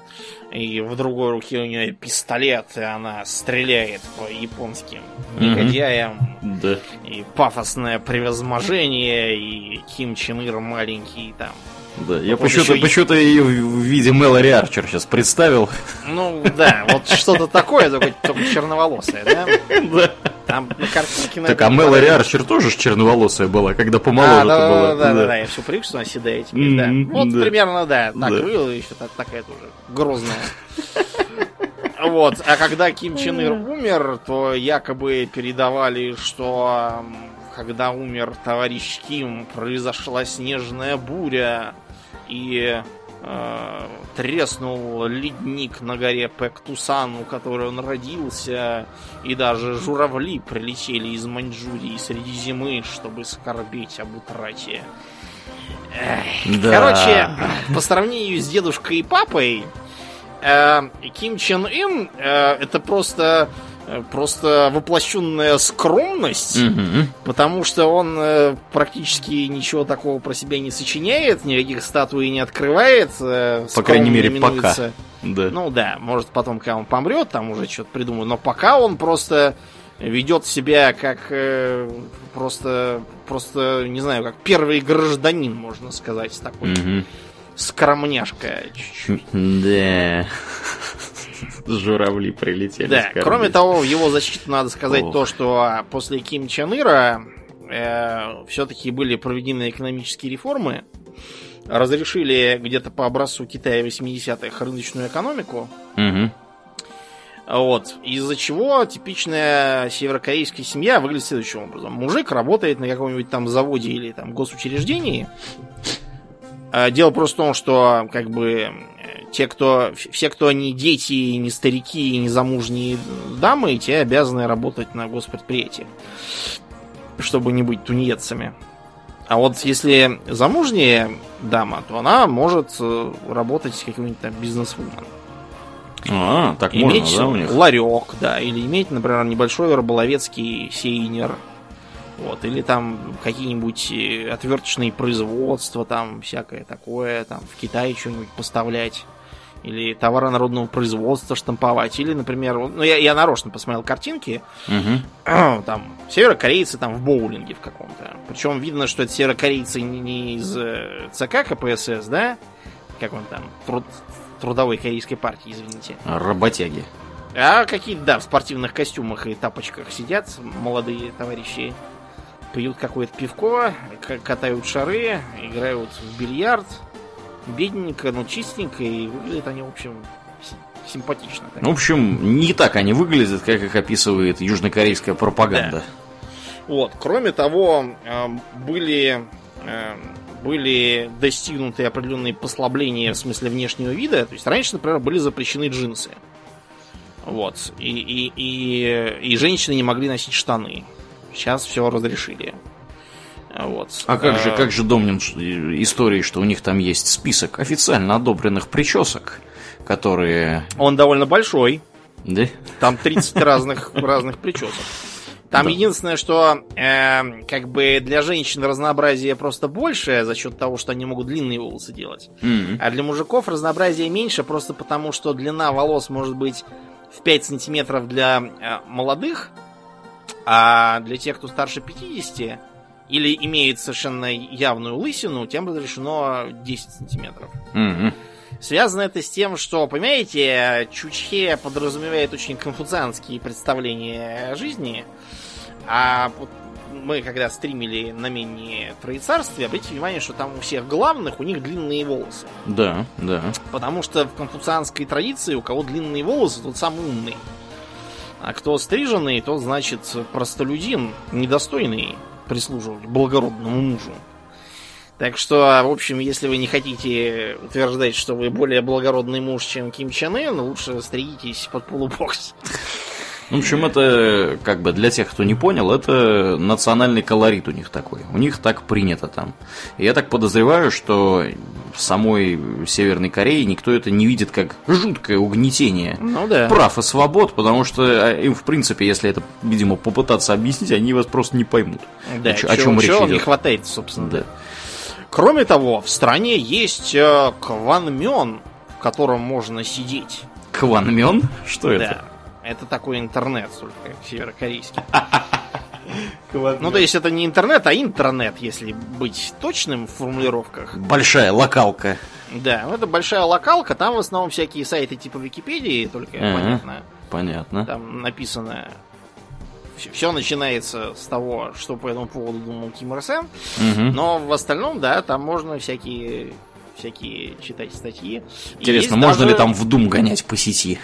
и в другой руке у нее пистолет, и она стреляет по японским негодяям. Mm-hmm. Да. И пафосное превозможение, и Ким Чен Ир маленький там да, я почему-то, еще... почему-то ее в виде Мэлори Арчер сейчас представил. Ну да, вот что-то такое, только черноволосое, да? [laughs] Да. Там на картинке... Так, а Мэлори Арчер тоже черноволосая была, когда помоложе а, да, была. Да, да, да, я все привык, что она седая теперь, да. Вот примерно, да, так выглядела еще такая тоже грозная. Вот, а когда Ким Чен Ир умер, то якобы передавали, что когда умер товарищ Ким, произошла снежная буря, и треснул ледник на горе Пэктусан, у которой он родился, и даже журавли прилетели из Маньчжурии среди зимы, чтобы скорбеть об утрате. Да. Короче, по сравнению с дедушкой и папой, э, Ким Чен Ын э, это просто просто воплощенная скромность, угу. потому что он э, практически ничего такого про себя не сочиняет, никаких статуй не открывает. Э, По крайней мере, именуется. пока. Да. Ну да, может потом, когда он помрет, там уже что-то придумаю. Но пока он просто ведет себя как э, просто, просто, не знаю, как первый гражданин, можно сказать, такой угу. скромняшка чуть-чуть. Да. Журавли прилетели. Да, кроме того, в его защиту надо сказать Ох. то, что после Ким Чен Ира э, все-таки были проведены экономические реформы, разрешили где-то по образцу Китая 80-х рыночную экономику. Угу. Вот. Из-за чего типичная северокорейская семья выглядит следующим образом. Мужик работает на каком-нибудь там заводе или там госучреждении. Э, дело просто в том, что как бы те, кто, все, кто не дети, не старики, не замужние дамы, те обязаны работать на госпредприятиях, чтобы не быть тунеядцами. А вот если замужняя дама, то она может э, работать каким-нибудь там бизнесвумен. А, так иметь можно, да, у них? ларек, да, или иметь, например, небольшой рыболовецкий сейнер. Вот, или там какие-нибудь э, отверточные производства, там всякое такое, там в Китае что-нибудь поставлять или товары народного производства штамповать, или, например, ну я, я нарочно посмотрел картинки, угу. [clears throat] там северокорейцы там в боулинге в каком-то. Причем видно, что это северокорейцы не, из э, ЦК КПСС, да? Как он там? Труд, трудовой корейской партии, извините. Работяги. А какие-то, да, в спортивных костюмах и тапочках сидят молодые товарищи. Пьют какое-то пивко, катают шары, играют в бильярд бедненько, но чистенько, и выглядят они, в общем, симпатично. Так. В общем, не так они выглядят, как их описывает южнокорейская пропаганда. Да. Вот, кроме того, эм, были, эм, были достигнуты определенные послабления в смысле внешнего вида. То есть раньше, например, были запрещены джинсы. Вот. И, и, и, и женщины не могли носить штаны. Сейчас все разрешили. Вот. А как же, а, как же Домнин истории, что у них там есть список официально одобренных причесок, которые... Он довольно большой. Да? Там 30 [laughs] разных, разных причесок. Там да. единственное, что э, как бы для женщин разнообразие просто больше за счет того, что они могут длинные волосы делать. Mm-hmm. А для мужиков разнообразие меньше просто потому, что длина волос может быть в 5 сантиметров для э, молодых, а для тех, кто старше 50, или имеет совершенно явную лысину, тем разрешено 10 сантиметров. Mm-hmm. Связано это с тем, что, понимаете, Чучхе подразумевает очень конфуцианские представления о жизни, а вот мы когда стримили на менее Троецарствие, обратите внимание, что там у всех главных у них длинные волосы. Да, да. Потому что в конфуцианской традиции у кого длинные волосы, тот самый умный. А кто стриженный, тот значит простолюдин, недостойный прислуживать благородному мужу. Так что, в общем, если вы не хотите утверждать, что вы более благородный муж, чем Ким Чен Ын, лучше стригитесь под полубокс. В общем, это как бы для тех, кто не понял, это национальный колорит у них такой. У них так принято там. И я так подозреваю, что в самой Северной Корее никто это не видит как жуткое угнетение ну, да. прав и свобод, потому что а, им, в принципе, если это, видимо, попытаться объяснить, они вас просто не поймут. Да, о, чё, о чем речь идет. не хватает, собственно. Да. Кроме того, в стране есть э, кванмён, в котором можно сидеть. Кванмён? Что да. это? Это такой интернет, только северокорейский. [laughs] Ну, то есть это не интернет, а интернет, если быть точным в формулировках. Большая локалка. Да, ну это большая локалка, там в основном всякие сайты типа Википедии, только понятно. Понятно. Там написано все начинается с того, что по этому поводу думал Ким Ир Сен, угу. но в остальном, да, там можно всякие всякие читать статьи. Интересно, можно даже... ли там в Дум гонять по сети?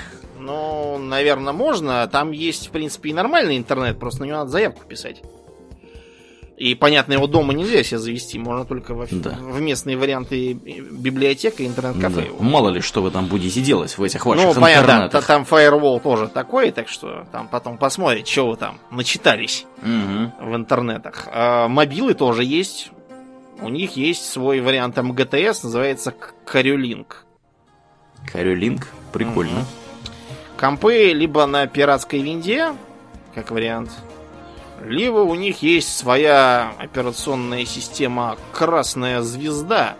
Ну, наверное, можно. Там есть, в принципе, и нормальный интернет, просто на него надо заявку писать. И, понятно, его дома нельзя себе завести, можно только в, да. в местные варианты библиотека и интернет-кафе. Да. Мало ли, что вы там будете делать в этих ваших ну, понятно, да, там фаервол тоже такой, так что там потом посмотрите, что вы там начитались угу. в интернетах. А, мобилы тоже есть. У них есть свой вариант МГТС, называется Koryolink. Koryolink? Прикольно. Угу. Компы либо на пиратской винде, как вариант, либо у них есть своя операционная система Красная Звезда.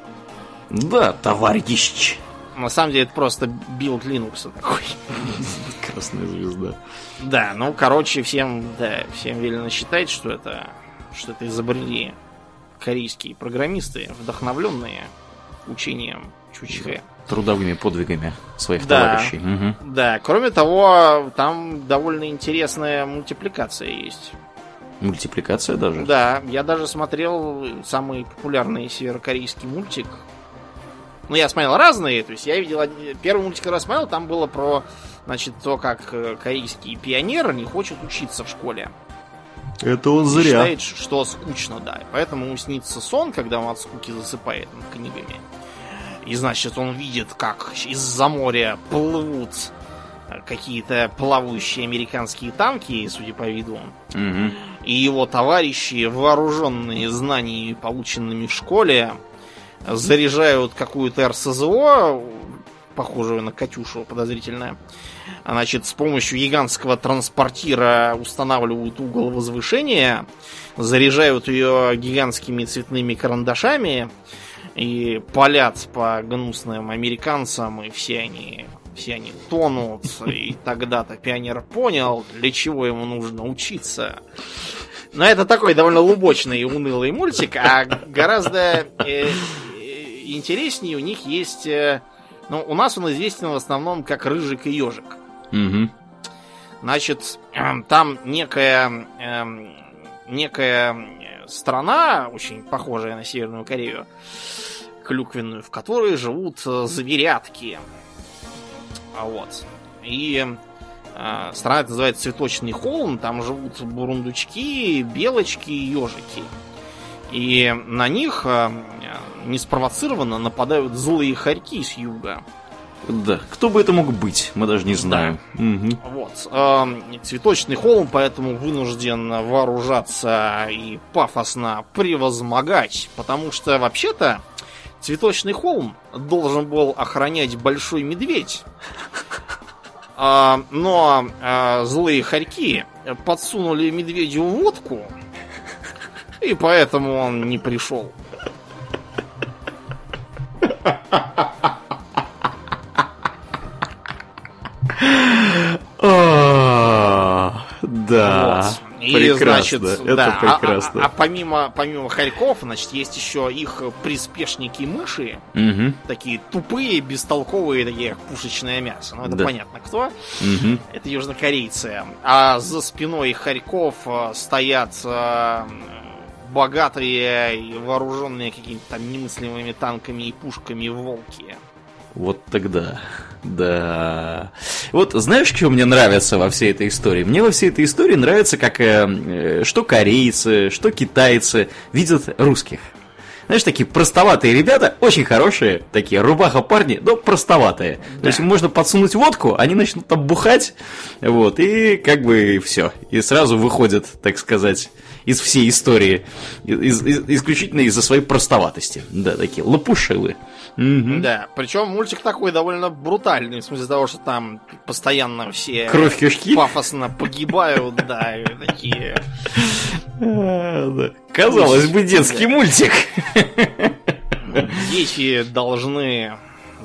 Да, товарищ. На самом деле это просто build Linux такой. [laughs] Красная звезда. Да, ну, короче, всем, да, всем велено считать, что это, что это изобрели корейские программисты, вдохновленные учением Чучхе трудовыми подвигами своих да, товарищей. Угу. Да, кроме того, там довольно интересная мультипликация есть. Мультипликация даже? Да, я даже смотрел самый популярный северокорейский мультик. Ну, я смотрел разные, то есть я видел... Первый мультик, который я смотрел, там было про, значит, то, как э, корейский пионер не хочет учиться в школе. Это он зря. Считает, что скучно, да. Поэтому ему снится сон, когда он от скуки засыпает над книгами. И значит, он видит, как из-за моря плывут какие-то плавающие американские танки, судя по виду. Угу. и его товарищи, вооруженные знаниями, полученными в школе, заряжают какую-то РСЗО, похожую на Катюшу подозрительно. Значит, с помощью гигантского транспортира устанавливают угол возвышения, заряжают ее гигантскими цветными карандашами и палят по гнусным американцам, и все они все они тонут, и тогда-то пионер понял, для чего ему нужно учиться. Но это такой довольно лубочный и унылый мультик, а гораздо э, интереснее у них есть... Э, ну, у нас он известен в основном как Рыжик и Ежик. Угу. Значит, э, там некая, э, некая страна, очень похожая на Северную Корею, клюквенную, в которой живут э, зверятки. А вот. И э, страна это называется Цветочный холм, там живут бурундучки, белочки и ежики. И на них э, неспровоцированно нападают злые хорьки с юга. Да, кто бы это мог быть, мы даже не знаем. Да. Угу. Вот. Э, цветочный холм поэтому вынужден вооружаться и пафосно превозмогать, потому что вообще-то цветочный холм должен был охранять большой медведь. А, но а, злые хорьки подсунули медведю водку, и поэтому он не пришел. Да. И, прекрасно. значит, это да, прекрасно. А, а, а помимо, помимо хорьков, значит, есть еще их приспешники мыши. Угу. Такие тупые, бестолковые, такие как пушечное мясо. Ну, это да. понятно кто. Угу. Это южнокорейцы. А за спиной хорьков э, стоят э, богатые и вооруженные какими-то там немыслимыми танками и пушками волки. Вот тогда. Да. Вот знаешь, что мне нравится во всей этой истории? Мне во всей этой истории нравится, как э, что корейцы, что китайцы видят русских. Знаешь, такие простоватые ребята, очень хорошие, такие рубаха парни, но простоватые. Да. То есть можно подсунуть водку, они начнут там бухать, вот, и как бы все. И сразу выходят, так сказать, из всей истории, из, из, исключительно из-за своей простоватости. Да, такие лопушилы. Угу. Да, причем мультик такой довольно брутальный, в смысле того, что там постоянно все Кровь кишки? пафосно погибают, [laughs] да, и такие... А, Казалось бы, детский мультик. Дети должны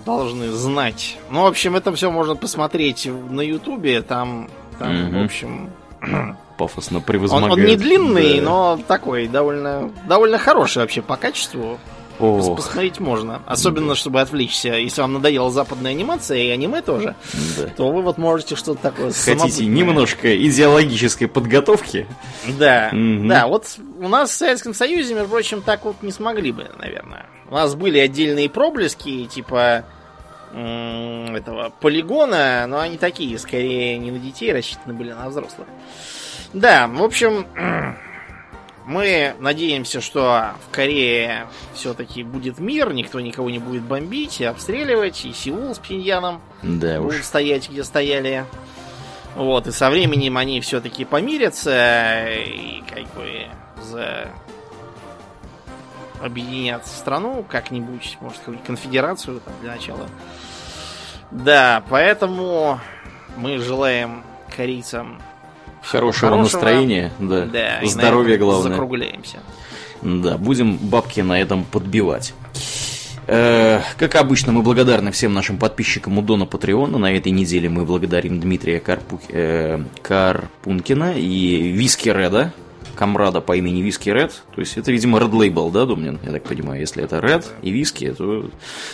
должны знать. Ну, в общем, это все можно посмотреть на Ютубе. Там, там в общем... [clears throat] Пафосно превозмогает. Он, он не длинный, да. но такой довольно, довольно хороший вообще по качеству. Ох. Посмотреть можно. Особенно, да. чтобы отвлечься. Если вам надоела западная анимация и аниме тоже, да. то вы вот можете что-то такое Хотите немножко идеологической подготовки? Да. Угу. Да, вот у нас в Советском Союзе, между прочим, так вот не смогли бы, наверное. У нас были отдельные проблески, типа этого полигона, но они такие, скорее не на детей рассчитаны были, а на взрослых. Да, в общем, [clears throat] мы надеемся, что в Корее все-таки будет мир, никто никого не будет бомбить и обстреливать, и Сеул с Пхеньяном да будут уж. стоять, где стояли. Вот, и со временем они все-таки помирятся и как бы за объединят страну как-нибудь, может, конфедерацию там, для начала. Да, поэтому мы желаем корейцам Хорошего, Хорошего настроения, да. да Здоровья главное. Закругляемся. Да, будем бабки на этом подбивать. Э, как обычно, мы благодарны всем нашим подписчикам у Дона Патреона. На этой неделе мы благодарим Дмитрия Карпу... э, Карпункина и Виски Реда, комрада по имени Виски Ред. То есть это, видимо, Red Label, да, Домнин? Я так понимаю, если это Red и Виски, то...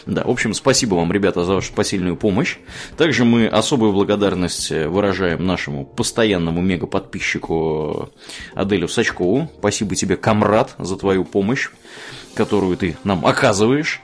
Да, в общем, спасибо вам, ребята, за вашу посильную помощь. Также мы особую благодарность выражаем нашему постоянному мега-подписчику Аделю Сачкову. Спасибо тебе, комрад, за твою помощь, которую ты нам оказываешь.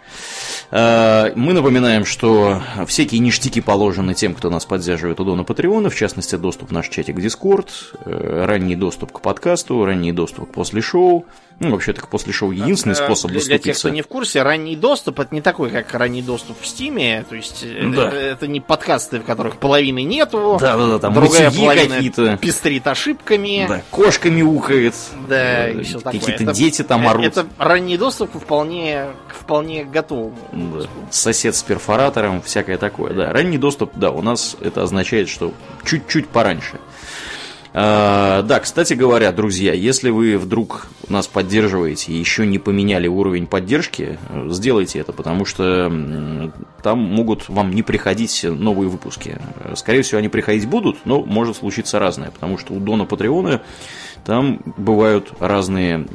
Э, мы напоминаем, что всякие ништяки положены тем, кто нас поддерживает у Дона Патреона, в частности, доступ в наш чатик Дискорд, э, ранний доступ к подкасту, ранний доступ к после шоу, Ну, вообще, так после шоу единственный э, способ доступиться. Для тех, кто не в курсе, ранний доступ это не такой, как ранний доступ в Стиме. То есть э, да. это, это не подкасты, в которых половины нету. Да, да, да, там другая половина какие-то. пестрит ошибками. Да, кошками укает. Да, и все такое. Какие-то дети там орут. Это ранний доступ вполне, вполне готовому. Да. Сосед с перфоратором, всякое такое. Да, ранний доступ, да, у нас это означает, что чуть-чуть пораньше. А, да, кстати говоря, друзья, если вы вдруг нас поддерживаете и еще не поменяли уровень поддержки, сделайте это, потому что там могут вам не приходить новые выпуски. Скорее всего, они приходить будут, но может случиться разное, потому что у Дона Патреона там бывают разные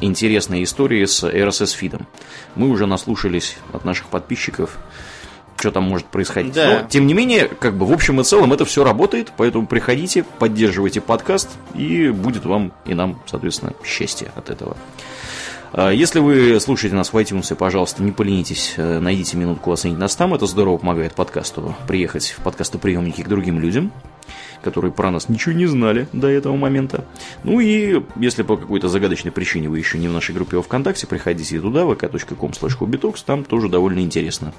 интересные истории с RSS-фидом. Мы уже наслушались от наших подписчиков что там может происходить. Да. Но, тем не менее, как бы в общем и целом это все работает, поэтому приходите, поддерживайте подкаст, и будет вам и нам, соответственно, счастье от этого. А, если вы слушаете нас в iTunes, пожалуйста, не поленитесь, э, найдите минутку оценить нас там, это здорово помогает подкасту приехать в подкастоприемники к другим людям которые про нас ничего не знали до этого момента. Ну и если по какой-то загадочной причине вы еще не в нашей группе во ВКонтакте, приходите туда, vk.com slash там тоже довольно интересно.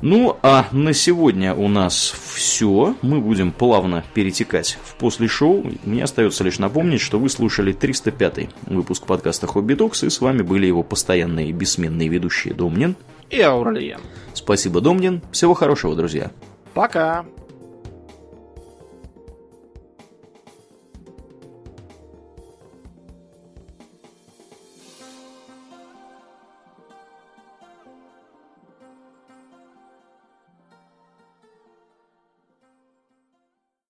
Ну, а на сегодня у нас все. Мы будем плавно перетекать в после шоу. Мне остается лишь напомнить, что вы слушали 305 выпуск подкаста Хобби Токс, и с вами были его постоянные бессменные ведущие Домнин и Ауралиен. Спасибо, Домнин. Всего хорошего, друзья. Пока.